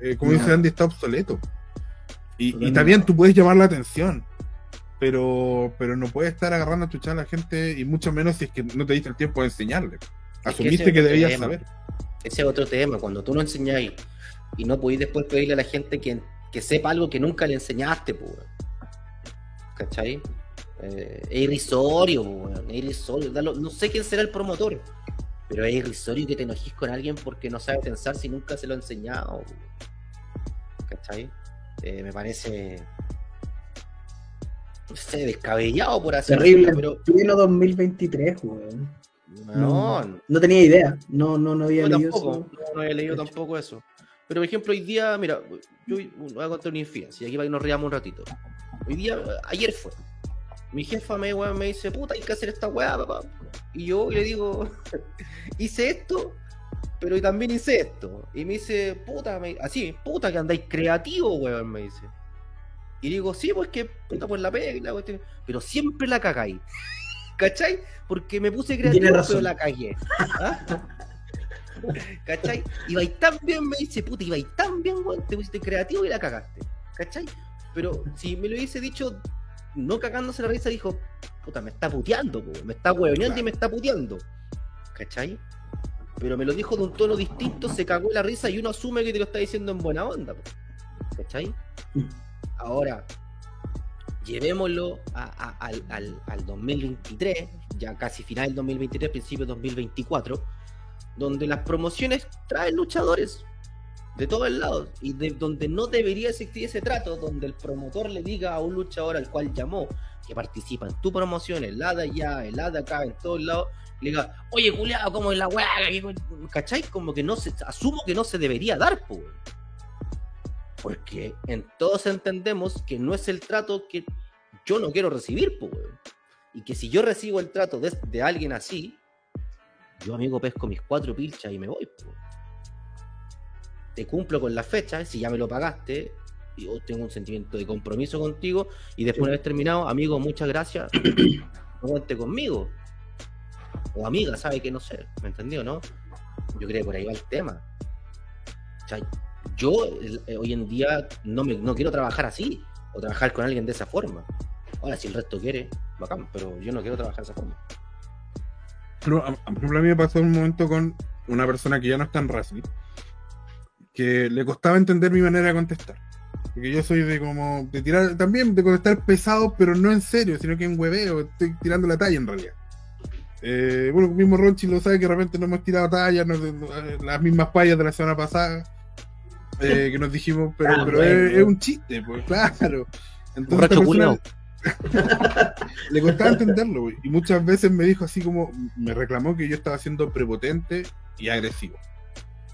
Eh, como No. dice Andy, está obsoleto. Y, bien, tú puedes llamar la atención, pero, pero no puedes estar agarrando a chuchar a la gente y mucho menos si es que no te diste el tiempo de enseñarle. Asumiste que, debías tema. saber. Ese es otro tema, cuando tú no enseñáis y no podéis después pedirle a la gente que, que sepa algo que nunca le enseñaste, pues. weón. ¿Cachai? Eh, es irrisorio, es irrisorio. No sé quién será el promotor, pero es irrisorio que te enojes con alguien porque no sabe pensar si nunca se lo ha enseñado. ¿Cachai? Eh, me parece. No sé, descabellado por hacer Terrible, pero pleno 2023, weón. No, no tenía idea. No, no, no había Yo leído tampoco, eso. no, no había leído tampoco eso. Pero, por ejemplo, hoy día, mira, yo voy a contar una infidencia, aquí para que nos riamos un ratito. Hoy día, ayer fue. Mi jefa me, weón, me dice, puta, hay que hacer esta weá, papá. Y yo le digo, hice esto, pero también hice esto. Y me dice, puta, me- así, puta, que andáis creativo, weón, me dice. Y digo, sí, pues que, puta, pues la pega y la cuestión. Pero siempre la cagáis. ¿Cachai? Porque me puse creativo, pero la cagué. ¿Ah? ¿Cachai? Ibais tan bien, me dice, puta, ibais tan bien, weón, te pusiste creativo y la cagaste. ¿Cachai? Pero si me lo hubiese dicho no cagándose la risa, dijo, puta, me está puteando, me está huevoneando y me está puteando. ¿Cachai? Pero me lo dijo de un tono distinto, se cagó la risa y uno asume que te lo está diciendo en buena onda. po. ¿Cachai? Ahora, llevémoslo a- a- al, al- al 2023, ya casi final del 2023, principio del 2024, donde las promociones traen luchadores de todos lados y de donde no debería existir ese trato, donde el promotor le diga a un luchador al cual llamó que participa en tu promoción, el de allá, el la de acá, en todos lados, le diga, oye, culiado, ¿cómo es la weá? ¿Cachai? Como que no se, asumo que no se debería dar, weón. Porque en todos entendemos que no es el trato que yo no quiero recibir, weón. Y que si yo recibo el trato de, de alguien así, yo, amigo, pesco mis cuatro pilchas y me voy, po. Te cumplo con la fecha, si ya me lo pagaste, y yo tengo un sentimiento de compromiso contigo, y después una vez terminado, amigo, muchas gracias, no cuente conmigo. O amiga, sabe que no sé, ¿me entendió, no? Yo creo que por ahí va el tema. O sea, yo eh, hoy en día no, me, no quiero trabajar así, o trabajar con alguien de esa forma. Ahora, si el resto quiere, bacán, pero yo no quiero trabajar de esa forma. Pero, a- a- por ejemplo, a mí me pasó un momento con una persona que ya no está en wrestling, que le costaba entender mi manera de contestar. Porque yo soy de como, de tirar, también de contestar pesado, pero no en serio, sino que en hueveo, estoy tirando la talla en realidad. Eh, bueno, mismo Ronchi lo sabe que de repente no hemos tirado tallas, no- no- las mismas payas de la semana pasada, eh, que nos dijimos, pero, Ah, pero bueno. es, es un chiste, pues claro. Entonces, persona- le costaba entenderlo, güey. Y muchas veces me dijo así como, me reclamó que yo estaba siendo prepotente y agresivo.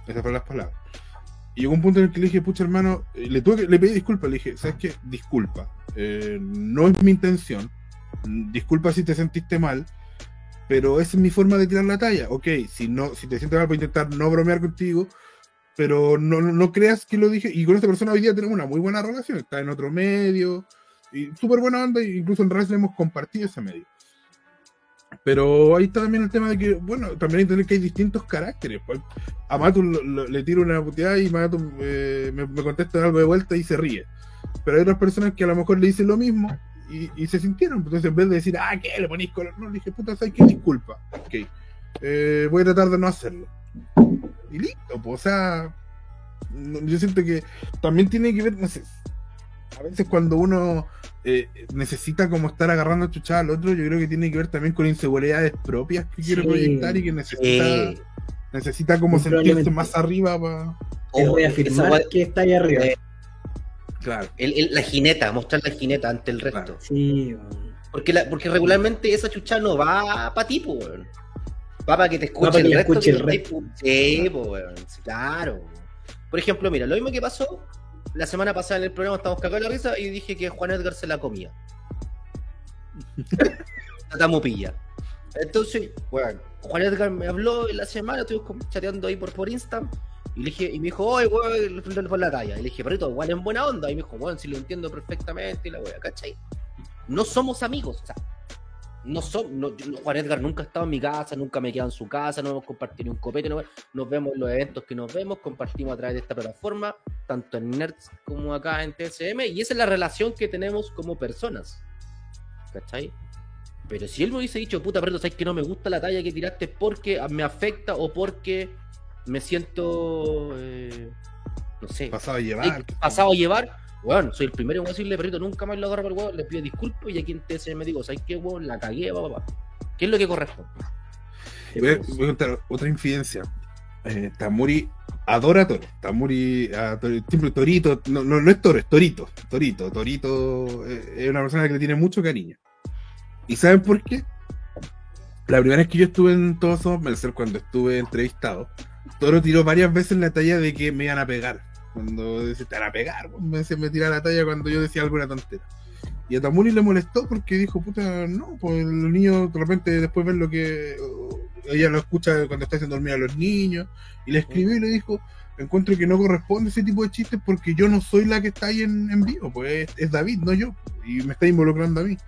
Esas fueron las palabras. Y llegó un punto en el que le dije, pucha hermano, eh, le, tuve que- le pedí disculpas, le dije, ¿sabes qué? Disculpa. Eh, no es mi intención. Disculpa si te sentiste mal. Pero esa es mi forma de tirar la talla. Ok, si no, si te sientes mal, voy a intentar no bromear contigo. Pero no, no, creas que lo dije. Y con esta persona hoy día tenemos una muy buena relación. Está en otro medio. Y súper buena onda. Incluso en Wrestling hemos compartido ese medio. Pero ahí está también el tema de que, bueno, también hay que entender que hay distintos caracteres. Pues, A Matu le tiro una puteada y Matu eh, me, contesta algo de vuelta y se ríe. Pero hay otras personas que a lo mejor le dicen lo mismo y, se sintieron. Entonces, en vez de decir, ah, ¿qué? Le ponís color. No, le dije, puta, ¿sabes qué? Disculpa. Ok. Eh, voy a tratar de no hacerlo. Y listo, pues, o sea, yo siento que también tiene que ver, no sé, a veces cuando uno eh, necesita como estar agarrando a chuchada al otro, yo creo que tiene que ver también con inseguridades propias que quiere Sí. proyectar y que necesita, Eh, necesita como sentirse más arriba para... Te voy a afirmar que está ahí arriba. Eh, Claro. el- el- la jineta, mostrar la jineta ante el resto. Claro. Sí, weón. Porque, la- porque regularmente esa chucha no va para ti, weón. Va para que te escuche Va pa' que el resto. escuche que el weón. Sí, claro. Por ejemplo, mira, lo mismo que pasó la semana pasada en el programa, estamos cagados la risa y dije que Juan Edgar se la comía. La tamupilla. Entonces, bueno, Juan Edgar me habló en la semana, estuvimos chateando ahí por, por Insta. Y le dije, y me dijo, oye, weón, por la talla. Y le dije, perrito, igual en buena onda. Y me dijo, weón, si lo entiendo perfectamente y la wea, ¿cachai? No somos amigos, o sea, no somos, no, yo- Juan Edgar nunca ha estado en mi casa, nunca me he quedado en su casa, no hemos compartido ni un copete, no- nos vemos en los eventos que nos vemos, compartimos a través de esta plataforma, tanto en Nerds como acá en TSM, y esa es la relación que tenemos como personas. ¿Cachai? Pero si él me hubiese dicho, puta, pero sabes que no me gusta la talla que tiraste porque me afecta o porque me siento, eh, no sé, Pasado a llevar. Sí, pasado a llevar, weón, soy el primero en decirle, perrito, nunca más lo agarro por el huevo, le pido disculpas y aquí en TSM digo, ¿sabes qué, weón? La cagué, papá, papá. ¿Qué es lo que corresponde? Voy a, voy a contar otra infidencia. Eh, Tamuri adora a Toro. Tamuri, a Toro- siempre Torito, no, no, es Toro, es Torito. Torito, Torito eh, es una persona que le tiene mucho cariño. ¿Y saben por qué? la primera vez que yo estuve en Todos Somos Mercer, cuando estuve entrevistado, Toro tiró varias veces la talla de que me iban a pegar. Cuando decía, te van a pegar, me, me tiraba la talla cuando yo decía alguna tontera. Y a Tamuri le molestó porque dijo, puta, no, pues los niños de repente después ven lo que ella lo escucha cuando está haciendo dormir a los niños. Y le escribió y le dijo, encuentro que no corresponde ese tipo de chistes porque yo no soy la que está ahí en, en vivo, pues es, David, no yo. Y me está involucrando a mí.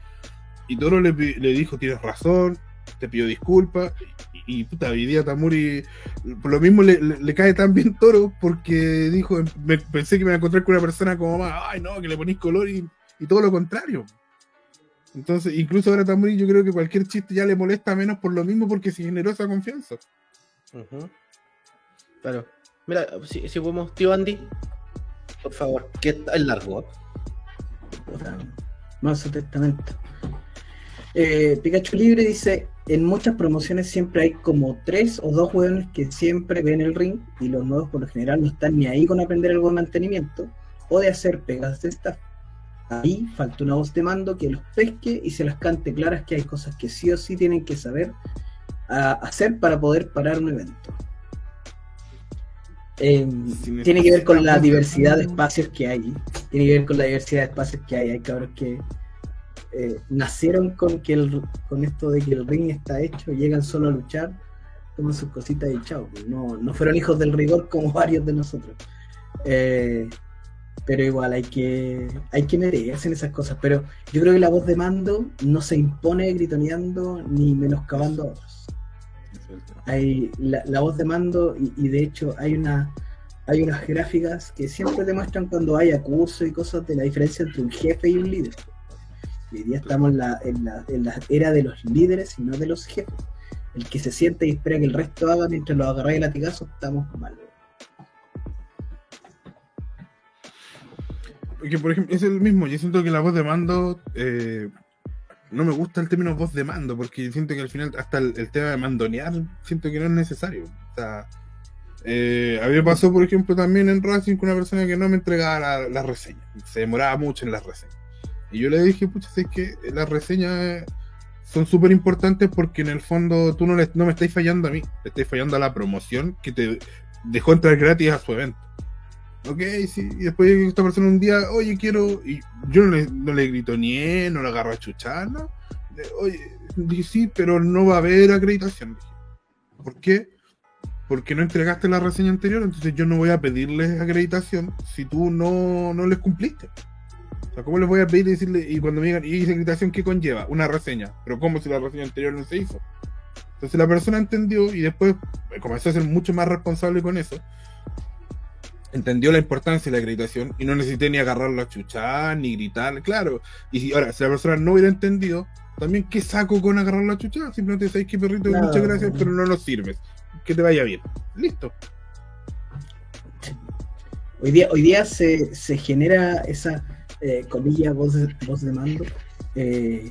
Y Toro le, le dijo, tienes razón, te pido disculpas. Y, puta, hoy día Tamuri, por lo mismo le, cae tan bien Toro porque dijo, me, pensé que me iba a encontrar con una persona como más, ay no, que le ponís color y, todo lo contrario. Entonces, incluso ahora Tamuri yo creo que cualquier chiste ya le molesta menos por lo mismo porque se generó esa confianza. Claro. Mira, si, si podemos, tío Andy, por favor, que está el largo. Más testamento. Eh, Pikachu Libre dice, en muchas promociones siempre hay como tres o dos jugadores que siempre ven el ring y los nuevos por lo general no están ni ahí con aprender algo de mantenimiento o de hacer pegas de staff. Ahí falta una voz de mando que los pesque y se las cante claras que hay cosas que sí o sí tienen que saber hacer para poder parar un evento. Em, tiene que ver con la diversidad de espacios que hay. Tiene que ver con la diversidad de espacios que hay. Hay cabros que eh, nacieron con que el, con esto de que el ring está hecho, llegan solo a luchar, toman sus cositas y chao. No, no fueron hijos del rigor como varios de nosotros. Eh, pero igual hay que hay que meterse en esas cosas. Pero yo creo que la voz de mando no se impone gritoneando ni menoscabando a otros. Hay la, voz de mando y, de hecho hay una hay unas gráficas que siempre demuestran cuando hay acuso y cosas de la diferencia entre un jefe y un líder. Hoy día estamos en la, era de los líderes y no de los jefes. El que se siente y espera que el resto haga mientras lo agarra el latigazo, estamos mal. Porque, por ejemplo, es el mismo. Yo siento que la voz de mando. Eh, no me gusta el término voz de mando, porque siento que al final, hasta el, tema de mandonear, siento que no es necesario. O sea, eh, por ejemplo, también en Racing con una persona que no me entregaba la, la reseña. Se demoraba mucho en las reseñas. Y yo le dije, pucha, sé que las reseñas son súper importantes porque en el fondo tú no, le, no me estáis fallando a mí, le estáis fallando a la promoción que te dejó entrar gratis a su evento. Ok, sí, y después esta persona un día, oye, quiero, y yo no le, no le grito ni no le agarro a chuchar, ¿no? Oye, dije, sí, pero no va a haber acreditación. ¿Por qué? Porque no entregaste la reseña anterior, entonces yo no voy a pedirles acreditación si tú no, no les cumpliste. O sea, ¿cómo les voy a pedir y decirle, y cuando me digan, ¿y esa acreditación qué conlleva? Una reseña. Pero ¿cómo si la reseña anterior no se hizo? Entonces la persona entendió y después comenzó a ser mucho más responsable con eso. Entendió la importancia de la acreditación y no necesité ni agarrarlo a chuchar, ni gritar, claro. Y si, ahora, si la persona no hubiera entendido, también ¿qué saco con agarrarlo a chuchar? Simplemente sabéis que perrito, muchas gracias, pero no nos sirves. Que te vaya bien. Listo. Hoy día, hoy día se, se genera esa eh, comillas, voz voz de mando, eh,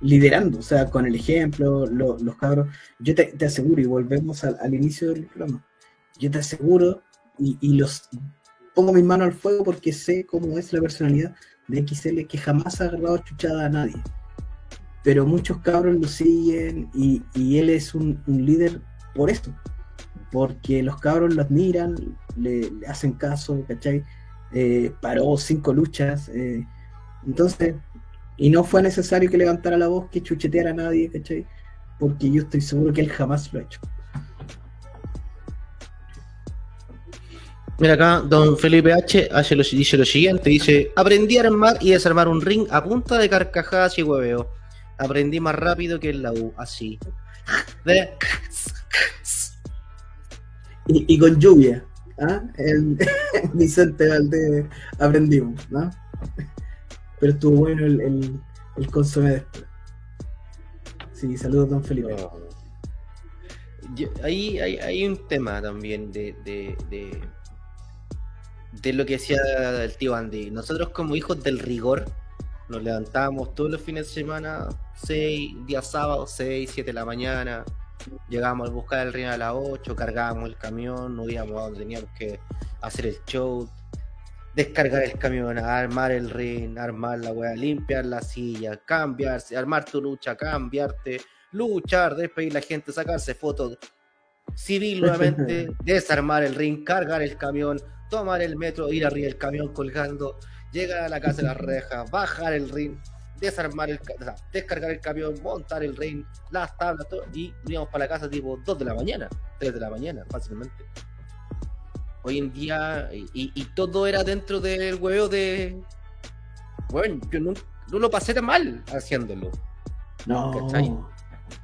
liderando, o sea, con el ejemplo, los cabros. Yo te, aseguro, y volvemos al, inicio del programa, yo te aseguro, y, los pongo mis manos al fuego porque sé cómo es la personalidad de XL, que jamás ha agarrado chuchada a nadie. Pero muchos cabros lo siguen y, él es un, líder por esto, porque los cabros lo admiran, le, le hacen caso, ¿cachai? Eh, paró cinco luchas. Eh, entonces, y no fue necesario que levantara la voz, que chucheteara a nadie, ¿cachai? Porque yo estoy seguro que él jamás lo ha hecho. Mira acá, don Felipe H. Hace lo, dice lo siguiente: dice, aprendí a armar y desarmar un ring a punta de carcajadas y hueveo. Aprendí más rápido que en la U, así. y con lluvia. ¿Ah? el, Vicente Valdés aprendimos, ¿no? Pero estuvo bueno el, el, el después. Sí, saludos, don Felipe. ahí hay, un tema también de, de, de, de, lo que decía el tío Andy. Nosotros como hijos del rigor nos levantábamos todos los fines de semana, 6, días sábados, 6, 7 de la mañana, Llegábamos a buscar el ring a las 8, cargábamos el camión, no íbamos a donde teníamos que hacer el show, descargar el camión, armar el ring, armar la weá, limpiar la silla, cambiarse, armar tu lucha, cambiarte, luchar, despedir a la gente, sacarse fotos civil nuevamente, desarmar el ring, cargar el camión, tomar el metro, ir arriba del camión colgando, llegar a la casa de las rejas, bajar el ring, desarmar el, o sea, descargar el camión, montar el ring, las tablas, todo, y íbamos para la casa tipo 2 de la mañana, 3 de la mañana, fácilmente. Hoy en día, y, y todo era dentro del huevo de. Bueno, yo no, no lo pasé tan mal haciéndolo. No. ¿Cachai?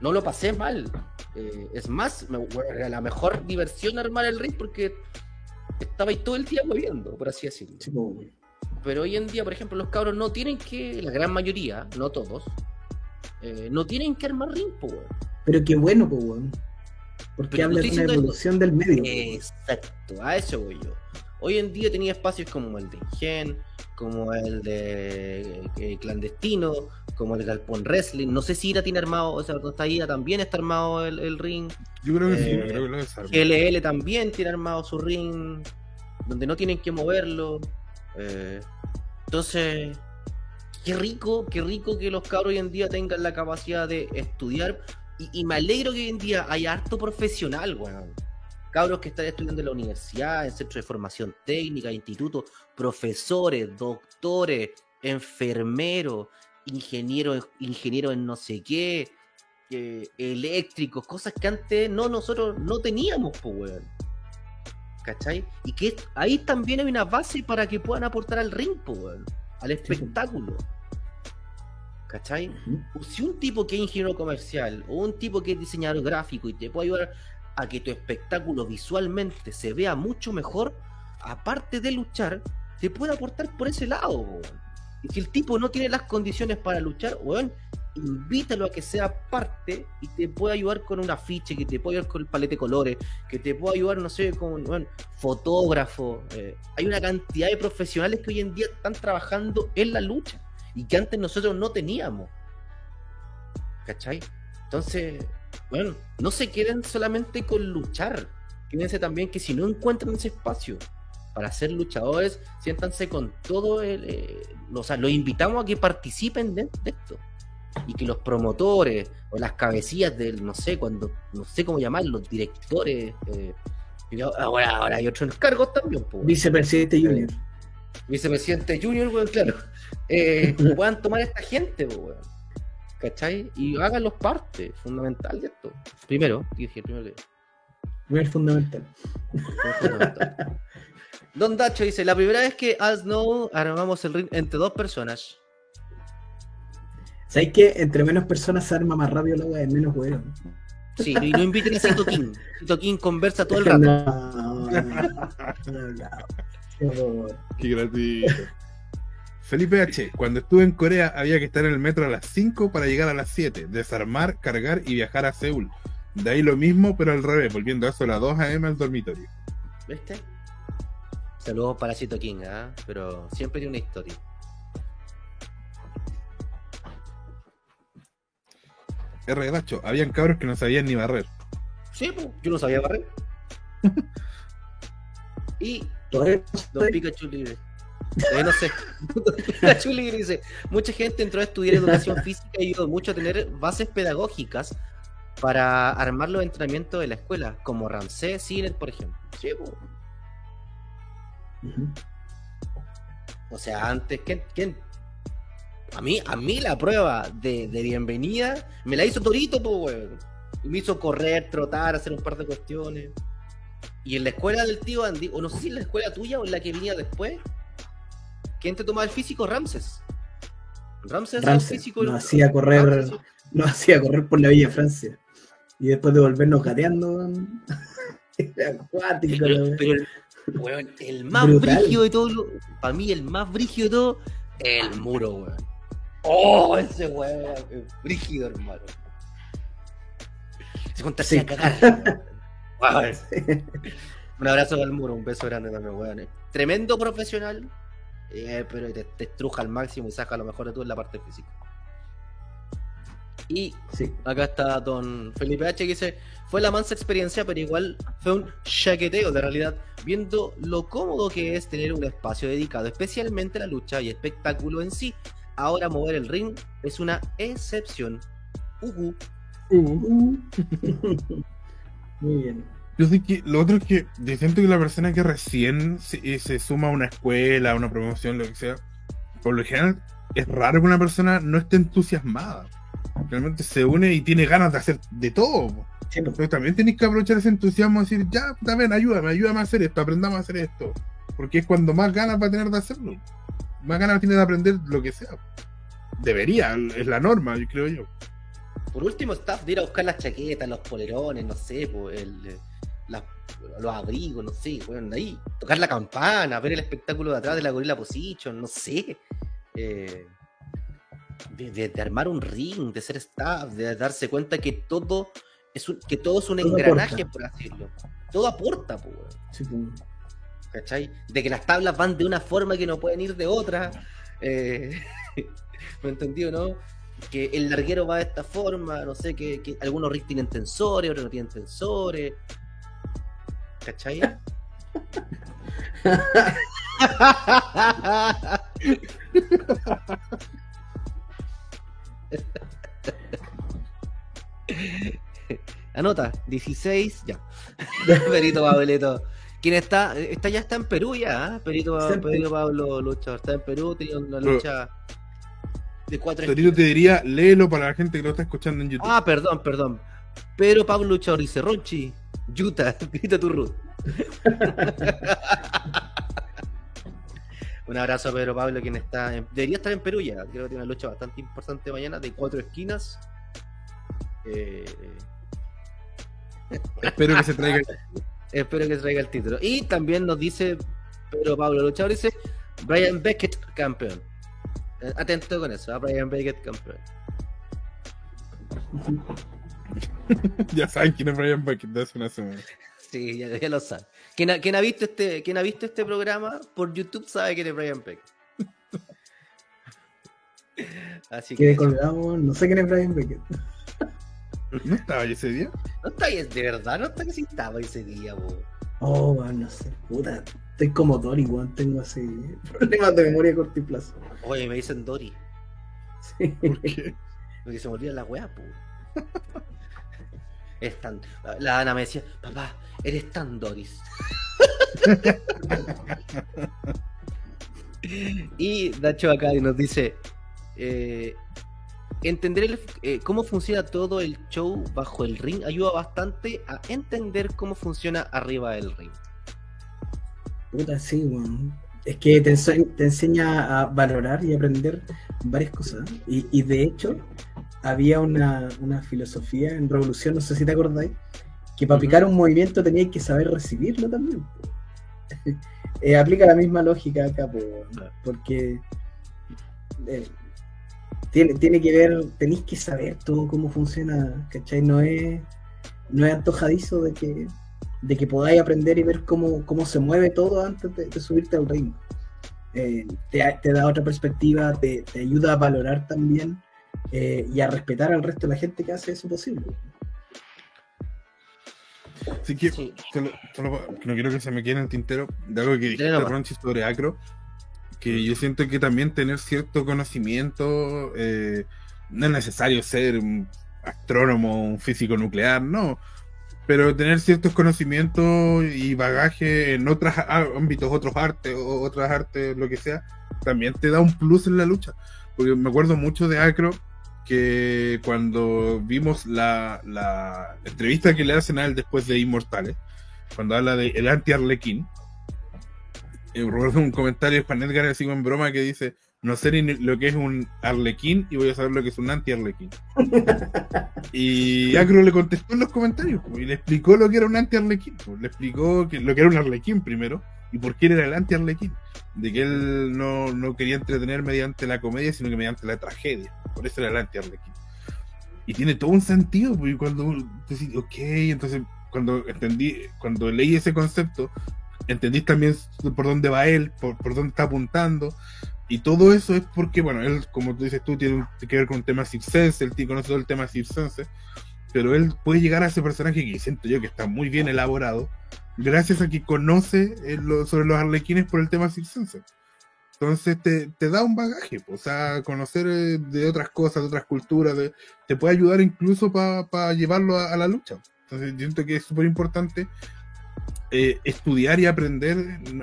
No lo pasé mal. Eh, es más, me, era la mejor diversión armar el ring porque estaba ahí todo el día moviendo, por así decirlo. Sí, weón. Pero hoy en día, por ejemplo, los cabros no tienen que, la gran mayoría, no todos, eh, no tienen que armar ring, po, weón. Pero qué bueno, pues, weón. Porque Pero habla de una evolución del medio. Exacto, a eso voy yo. Hoy en día tenía espacios como el de Ingen, como el de eh, Clandestino, como el de Galpón Wrestling. No sé si Ira tiene armado, o sea, donde está Ira también está armado el, el ring. Yo creo que sí, Eh, creo que lo desarmo. GLL también tiene armado su ring, donde no tienen que moverlo. Eh, entonces, qué rico, qué rico que los cabros hoy en día tengan la capacidad de estudiar. Y, y me alegro que hoy en día haya harto profesional, weón. Cabros que están estudiando en la universidad, en centros de formación técnica, institutos, profesores, doctores, enfermeros, ingenieros, ingenieros en no sé qué, eh, eléctricos, cosas que antes no nosotros no teníamos, pues, weón. ¿Cachai? Y que ahí también hay una base para que puedan aportar al ring, al espectáculo. ¿Cachai? Si un tipo que es ingeniero comercial o un tipo que es diseñador gráfico y te puede ayudar a que tu espectáculo visualmente se vea mucho mejor, aparte de luchar, te puede aportar por ese lado. weón. Y si el tipo no tiene las condiciones para luchar, weón, invítalo a que sea parte y te puede ayudar con un afiche, que te puede ayudar con el palete de colores, que te puede ayudar, no sé, con weón, fotógrafo. eh, hay una cantidad de profesionales que hoy en día están trabajando en la lucha y que antes nosotros no teníamos. ¿Cachai? Entonces, bueno, no se queden solamente con luchar. Fíjense también que si no encuentran ese espacio para ser luchadores, siéntanse con todo el. eh, o sea, los invitamos a que participen de esto. Y que los promotores o las cabecillas del, no sé, cuando, no sé cómo llamarlos, directores. eh, ahora, ahora hay otros cargos también, pues, Vicepresidente Junior. vicepresidente Junior, weón, claro, eh, puedan tomar a esta gente, po, weón. ¿Cachai? Y háganlos parte, fundamental de esto. Primero, dije primero Primer fundamental. fundamental. Don Dacho dice, la primera vez que As Know armamos el ring entre dos personas. ¿Sabes qué? Entre menos personas se arma más rápido la weá, menos weón. Sí, y no inviten a Cito King. Cito King conversa todo el rato. No, no, no, no. Qué horror. Qué gratuito. Felipe H. Cuando estuve en Corea había que estar en el metro a las 5 para llegar a las 7, desarmar, cargar y viajar a Seúl. De ahí lo mismo, pero al revés, volviendo a eso a las 2 am al dormitorio. ¿Viste? Saludos para Cito King, ¿ah? pero siempre tiene una historia. R. Habían cabros que no sabían ni barrer. Sí, pues, yo no sabía barrer. y Todavía Don Pikachu libre. Eh, no sé. Pikachu libre dice: Mucha gente entró a estudiar educación física y ayudó mucho a tener bases pedagógicas para armar los entrenamientos de la escuela, como Ramsés Siner, por ejemplo. Sí. Ujú. O sea, antes, ¿quién, quién? A mí, a mí la prueba de, de bienvenida me la hizo Torito, po, weón. Y me hizo correr, trotar, hacer un par de cuestiones. Y en la escuela del tío Andy, o no sé si en la escuela tuya o en la que venía después, ¿quién te tomaba el físico? Ramses. Ramses, hacía el físico. nos hacía correr, Ramses, nos hacía correr por la Villa Francia. Y después de volvernos gateando, era acuático, Pero, el, weón, el más brígido de todo, para mí el más brígido de todo, el muro, weón. Oh, ese weón, es brígido, hermano. Se contarse Sí. a cagar. Weón. Un abrazo al muro, un beso grande también, weón. Tremendo profesional, eh, pero te, te estruja al máximo y saca lo mejor de tú en la parte física. Y Sí. Acá está don Felipe H que dice, fue la mansa experiencia, pero igual fue un chaqueteo de realidad, viendo lo cómodo que es tener un espacio dedicado especialmente a la lucha y espectáculo en sí. Ahora mover el ring es una excepción. Ujú. Uh. Muy bien. Yo sé que lo otro es que yo siento que la persona que recién se, eh, se suma a una escuela, a una promoción, lo que sea, por lo general es raro que una persona no esté entusiasmada. Realmente se une y tiene ganas de hacer de todo. Sí, Pero también tenéis que aprovechar ese entusiasmo y decir, ya, también ayúdame, ayúdame a hacer esto, aprendamos a hacer esto. Porque es cuando más ganas va a tener de hacerlo. Más ganas tiene de aprender lo que sea. Debería, es la norma, yo creo yo. Por último, staff de ir a buscar las chaquetas, los polerones, no sé, pues, el, eh, las- los abrigos, no sé, bueno, ahí. Tocar la campana, ver el espectáculo de atrás de la gorila position, no sé. Eh, de, de- de armar un ring, de ser staff, de darse cuenta que todo es un, que todo es un Todo engranaje, aporta. por así decirlo. Todo aporta, pues. sí, pues. ¿Cachai? De que las tablas van de una forma que no pueden ir de otra. Eh, ¿Me entendió, no? Que el larguero va de esta forma, no sé, que, algunos rigs tienen tensores, otros no tienen tensores. ¿Cachai? Anota, 16, ya. Perito Pablito. ¿Quién está? Está ya está en Perú ya, ¿ah? Perito, Está en Perito Pablo Lucha. Está en Perú, tiene una Pero- lucha de cuatro Torito te diría, léelo para la gente que lo está escuchando en YouTube. Ah, perdón, perdón. Pedro Pablo Luchador dice Ronchi, Yuta, grita tu Ruth. Un abrazo a Pedro Pablo, quien está en- debería estar en Perú ya. Creo que tiene una lucha bastante importante mañana de cuatro esquinas. Eh, Espero que se traiga. espero que traiga el título. Y también nos dice Pedro Pablo Luchador, dice Brian Beckett campeón. Eh, Atento con eso, a Brian Beckett campeón. ya saben quién es Brian Beckett de hace una semana. Sí, ya, ya lo sabe. Quien ha, quien ha visto este, quien ha visto este programa por YouTube sabe quién es Brian Beck. Así que no sé quién es Brian Beckett. ¿No estaba ahí ese día? no está ahí, de verdad, no está que sí estaba ese día, bo. Oh, weón, no sé, puta. Estoy como Dory, weón, tengo así problemas de memoria a corto plazo. Oye, me dicen Dory, Sí. ¿Por qué? porque se me olvida la weá, po. Es tan. La Ana me decía, papá, eres tan Doris. y Nacho acá nos dice: eh, Entender el- eh, cómo funciona todo el show bajo el ring ayuda bastante a entender cómo funciona arriba del ring. Puta, sí, weón. Es que te, ense- te enseña a valorar y aprender varias cosas. Y, y de hecho, había una, una filosofía en Revolución, no sé si te acordáis, que para Ujú. picar un movimiento tenías que saber recibirlo también. Eh, aplica la misma lógica acá, Claro. porque eh, tiene, tiene que ver, tenéis que saber todo cómo funciona, ¿cachai? No es, no es antojadizo de que, de que podáis aprender y ver cómo, cómo se mueve todo antes de, de subirte al ring. Eh, te, te da otra perspectiva, te, te ayuda a valorar también eh, y a respetar al resto de la gente que hace eso posible. Así que, Sí. solo- solo pa- que no quiero que se me quede en el tintero de algo que dijiste. Ronchi, sobre Acro, que yo siento que también tener cierto conocimiento, eh, no es necesario ser un astrónomo, un físico nuclear, no, pero tener ciertos conocimientos y bagaje en otros ámbitos, otros artes, otras artes, lo que sea, también te da un plus en la lucha. Porque me acuerdo mucho de Acro, que cuando vimos la, la entrevista que le hacen a él después de Inmortales, cuando habla de el anti-Arlequín, eh, recuerdo un comentario de Juan Edgar así en broma que dice, no sé ni lo que es un arlequín y voy a saber lo que es un anti-arlequín. y Acro le contestó en los comentarios y le explicó lo que era un anti-arlequín. le explicó que, lo que era un arlequín primero y por qué era el anti-arlequín. De que él no, no quería entretener mediante la comedia, sino que mediante la tragedia. Por eso era el anti-arlequín. Y tiene todo un sentido, porque cuando decís, ok, entonces cuando entendí, cuando leí ese concepto, entendí también por dónde va él, por, por dónde está apuntando. Y todo eso es porque, bueno, él, como tú dices tú, tiene un- que ver con un tema circense, él tiene- conoce todo el tema circense, pero él puede llegar a ese personaje que siento yo que está muy bien elaborado, gracias a que conoce eh, lo- sobre los arlequines por el tema circense. Entonces te, te da un bagaje, o sea, conocer eh, de otras cosas, de otras culturas, te puede ayudar incluso para llevarlo a, la lucha. Entonces, yo siento que es súper importante eh, estudiar y aprender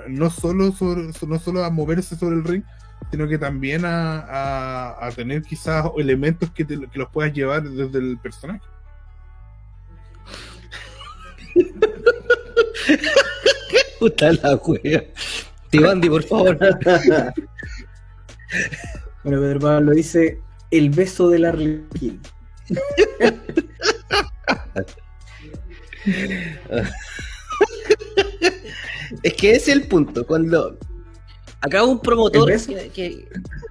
no solo, sobre, no solo a moverse sobre el ring, sino que también a, a, tener quizás elementos que, que los puedas llevar desde el personaje. Puta la wea. Tibandi, por favor. bueno, Pedro Pablo dice el beso del Arlequín. es que ese es el punto. Cuando acá hubo un promotor que,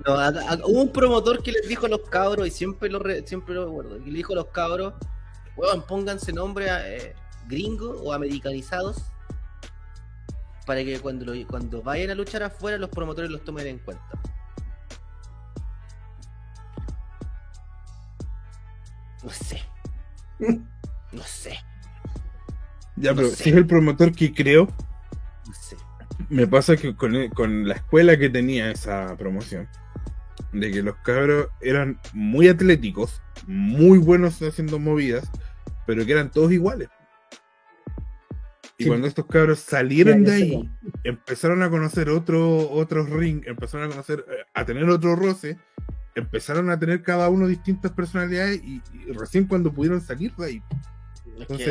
hubo un promotor que les dijo a los cabros, y siempre lo siempre lo recuerdo, que le dijo a los cabros, bueno, pónganse nombre eh, gringo o americanizados para que cuando, cuando vayan a luchar afuera los promotores los tomen en cuenta. No sé. No sé. Ya, pero si es el promotor que creo, me pasa que con, con la escuela que tenía esa promoción, de que los cabros eran muy atléticos, muy buenos haciendo movidas, pero que eran todos iguales. Y cuando estos cabros salieron de ahí, empezaron a conocer otro, otros ring, empezaron a conocer, eh, a tener otro roce, empezaron a tener cada uno distintas personalidades y, recién cuando pudieron salir de ahí.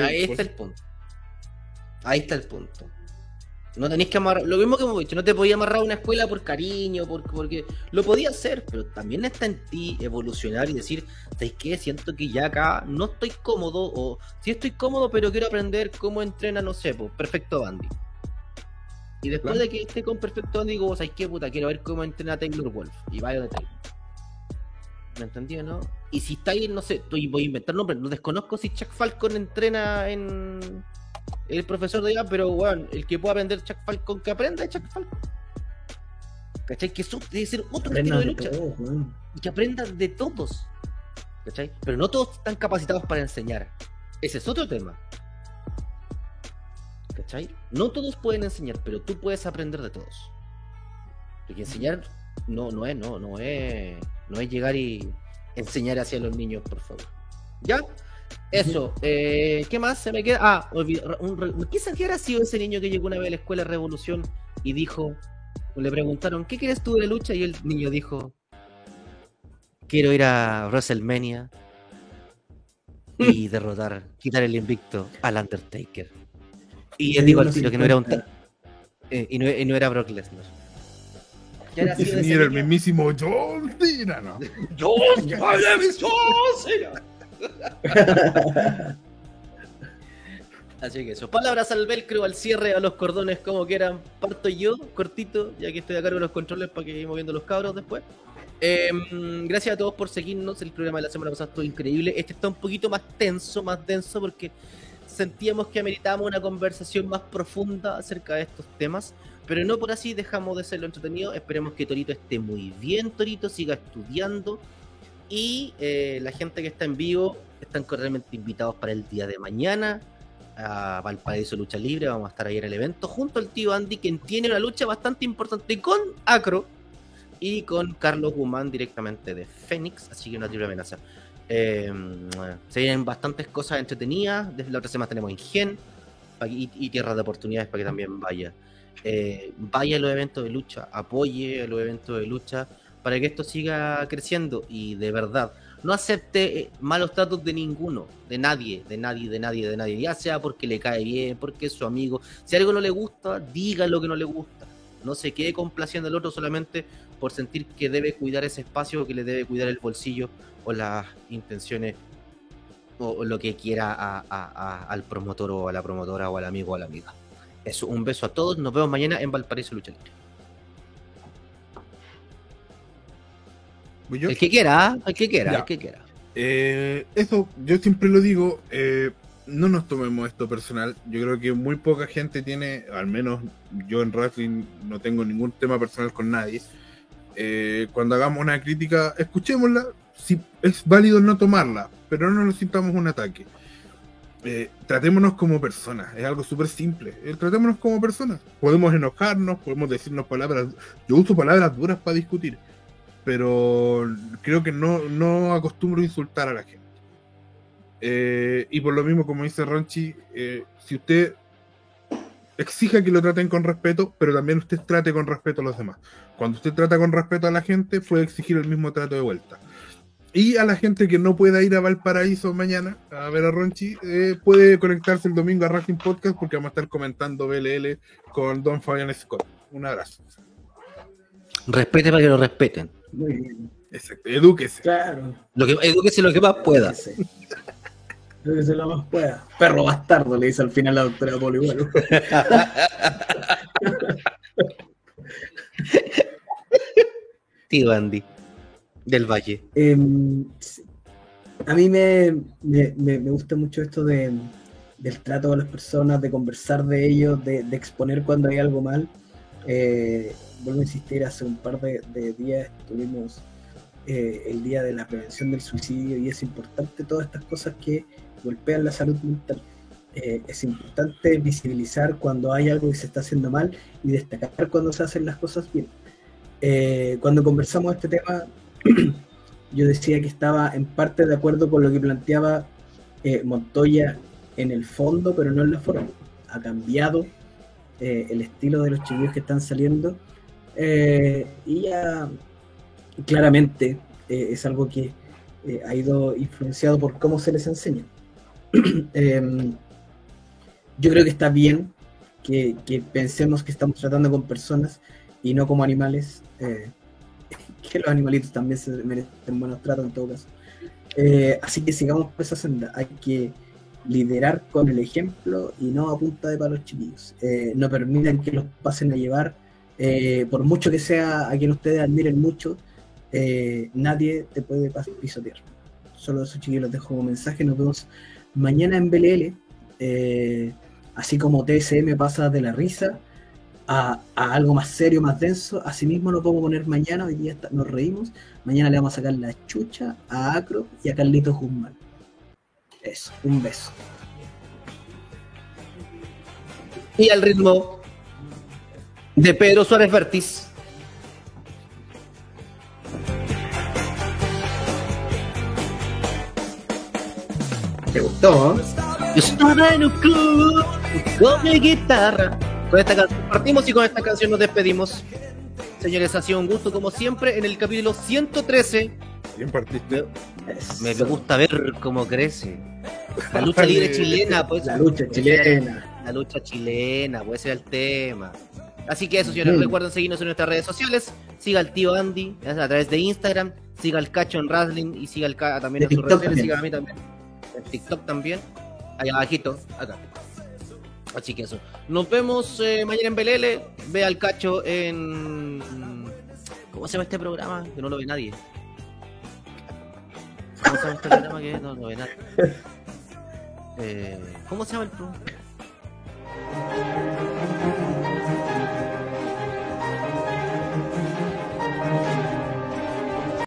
ahí está el punto. Ahí está el punto. No tenéis que amarrar, lo mismo que hemos dicho, no te podía amarrar a una escuela por cariño, porque lo podía hacer, pero también está en ti evolucionar y decir, ¿sabes qué? Siento que ya acá no estoy cómodo, o sí estoy cómodo, pero quiero aprender cómo entrena, no sé, pues, Perfecto Bandy. Y después de que esté con Perfecto Bandy, digo, ¿sabes qué, puta? Quiero ver cómo entrena Taylor Wolf. Y vaya de Taylor. ¿Me entendí no? Y si está ahí, no sé, voy a inventar nombres, no desconozco si Chuck Falcon entrena en el profesor de ella, pero bueno, el que pueda aprender Chuck Falcon, que aprenda de Chuck Falcon. ¿Cachai? Que eso debe ser otro estilo de lucha. y que aprenda de todos. ¿Cachai? Pero no todos están capacitados para enseñar. Ese es otro tema. ¿Cachai? No todos pueden enseñar, pero tú puedes aprender de todos. Porque enseñar no, no es, no, no es, no es llegar y enseñar hacia los niños, por favor. ¿Ya? Eso, eh, ¿qué más se me queda? Ah, un, ¿qué habrá sido ese niño que llegó una vez a la escuela Revolución y dijo, le preguntaron, ¿qué quieres tú de la lucha? Y el niño dijo, quiero ir a WrestleMania y derrotar, quitar el invicto al Undertaker. Y él dijo al tiro que no era un... Eh, y, no, era Brock Lesnar. Era, era el mismísimo John Cena, ¿no? John Cena. Así que eso. Palabras al velcro, al cierre, a los cordones, como quieran. Parto yo, cortito, ya que estoy a cargo de los controles para que ir moviendo los cabros después. Em, gracias a todos por seguirnos. El programa de la semana pasada estuvo increíble. Este está un poquito más tenso, más denso, porque sentíamos que ameritábamos una conversación más profunda acerca de estos temas. Pero no por así dejamos de serlo entretenido. Esperemos que Torito esté muy bien, Torito, siga estudiando y eh, la gente que está en vivo están correctamente invitados para el día de mañana a Valparaíso Lucha Libre. Vamos a estar ahí en el evento junto al tío Andy, quien tiene una lucha bastante importante con Acro y con Carlos Guzmán directamente de Fénix. Así que una triple amenaza. Eh, se vienen bastantes cosas entretenidas. Desde la otra semana tenemos Ingen y, y Tierra de Oportunidades para que también vaya. Eh, vaya a los eventos de lucha, apoye los eventos de lucha para que esto siga creciendo y de verdad no acepte eh, malos tratos de ninguno, de nadie, de nadie, de nadie, de nadie, ya sea porque le cae bien, porque es su amigo. Si algo no le gusta, diga lo que no le gusta. No se quede complaciendo al otro solamente por sentir que debe cuidar ese espacio, o que le debe cuidar el bolsillo o las intenciones o, lo que quiera al promotor o a la promotora o al amigo o a la amiga. Eso, un beso a todos, nos vemos mañana en Valparaíso Lucha Libre. El que quiera, el que quiera, el que quiera. Eh, eso, yo siempre lo digo, eh, no nos tomemos esto personal. Yo creo que muy poca gente tiene, al menos yo en wrestling no tengo ningún tema personal con nadie. Eh, cuando hagamos una crítica, escuchémosla. Si es válido no tomarla, pero no nos sintamos un ataque. eh, tratémonos como personas, es algo súper simple. eh, tratémonos como personas. Podemos enojarnos, podemos decirnos palabras. Yo uso palabras duras para discutir, pero creo que no, no acostumbro insultar a la gente. Eh, y por lo mismo, como dice Ronchi, eh, si usted exija que lo traten con respeto, pero también usted trate con respeto a los demás. Cuando usted trata con respeto a la gente, puede exigir el mismo trato de vuelta. Y a la gente que no pueda ir a Valparaíso mañana a ver a Ronchi, eh, puede conectarse el domingo a Racing Podcast porque vamos a estar comentando BLL con Don Fabián Scott. Un abrazo. Respete para que lo respeten. Muy bien. Exacto. Edúquese. Claro. Lo que, edúquese lo que más pueda. Sí. Lo más pueda. Perro bastardo, le dice al final la doctora Poli. Bueno, Tío Andy. Del Valle. em, a mí me, me, me- me gusta mucho esto de, del trato con las personas, de conversar de ellos, de, de exponer cuando hay algo mal. Eh, vuelvo a insistir, hace un par de, de días tuvimos eh, el día de la prevención del suicidio y es importante todas estas cosas que golpean la salud mental. Eh, es importante visibilizar cuando hay algo que se está haciendo mal y destacar cuando se hacen las cosas bien. Eh, cuando conversamos este tema, yo decía que estaba en parte de acuerdo con lo que planteaba eh, Montoya en el fondo, pero no en la forma. Ha cambiado eh, el estilo de los chiquillos que están saliendo eh, y ya claramente eh, es algo que eh, ha ido influenciado por cómo se les enseña. Em, yo creo que está bien que, que pensemos que estamos tratando con personas y no como animales. eh, que los animalitos también se merecen buenos tratos en todo caso. Eh, así que sigamos por esa senda. Hay que liderar con el ejemplo y no a punta de palos chiquillos. Eh, no permitan que los pasen a llevar, eh, por mucho que sea a quien ustedes admiren mucho, eh, nadie te puede pisotear. Solo eso chiquillos los dejo como mensaje. Nos vemos mañana en BLL. así como TSM pasa de la risa a, a algo más serio, más denso. Asimismo lo podemos poner mañana, hoy día está- nos reímos. Mañana le vamos a sacar la chucha a Acro y a Carlitos Guzmán. Eso, un beso. Y al ritmo de Pedro Suárez Vértiz. ¿Te gustó? eh? Yo estaba en un club con mi guitarra. Con esta canción partimos y con esta canción nos despedimos. Señores, ha sido un gusto como siempre en el capítulo 113. Bien partiste. Me, me gusta ver cómo crece. La lucha libre chilena, pues. La lucha chilena. La lucha chilena, puede ser el tema. Así que eso, señores, Mm. recuerden seguirnos en nuestras redes sociales. Siga al tío Andy a través de Instagram. Siga al Cacho en Wrestling y siga al Ca también De en sus redes sociales. también. Siga a mí también. En TikTok también. Allá abajito, acá. Así que eso. Nos vemos eh, mañana en Belele. Ve al Cacho en. ¿Cómo se llama este programa? Que no lo ve nadie. ¿Cómo se llama que eh, ¿Cómo se llama el programa?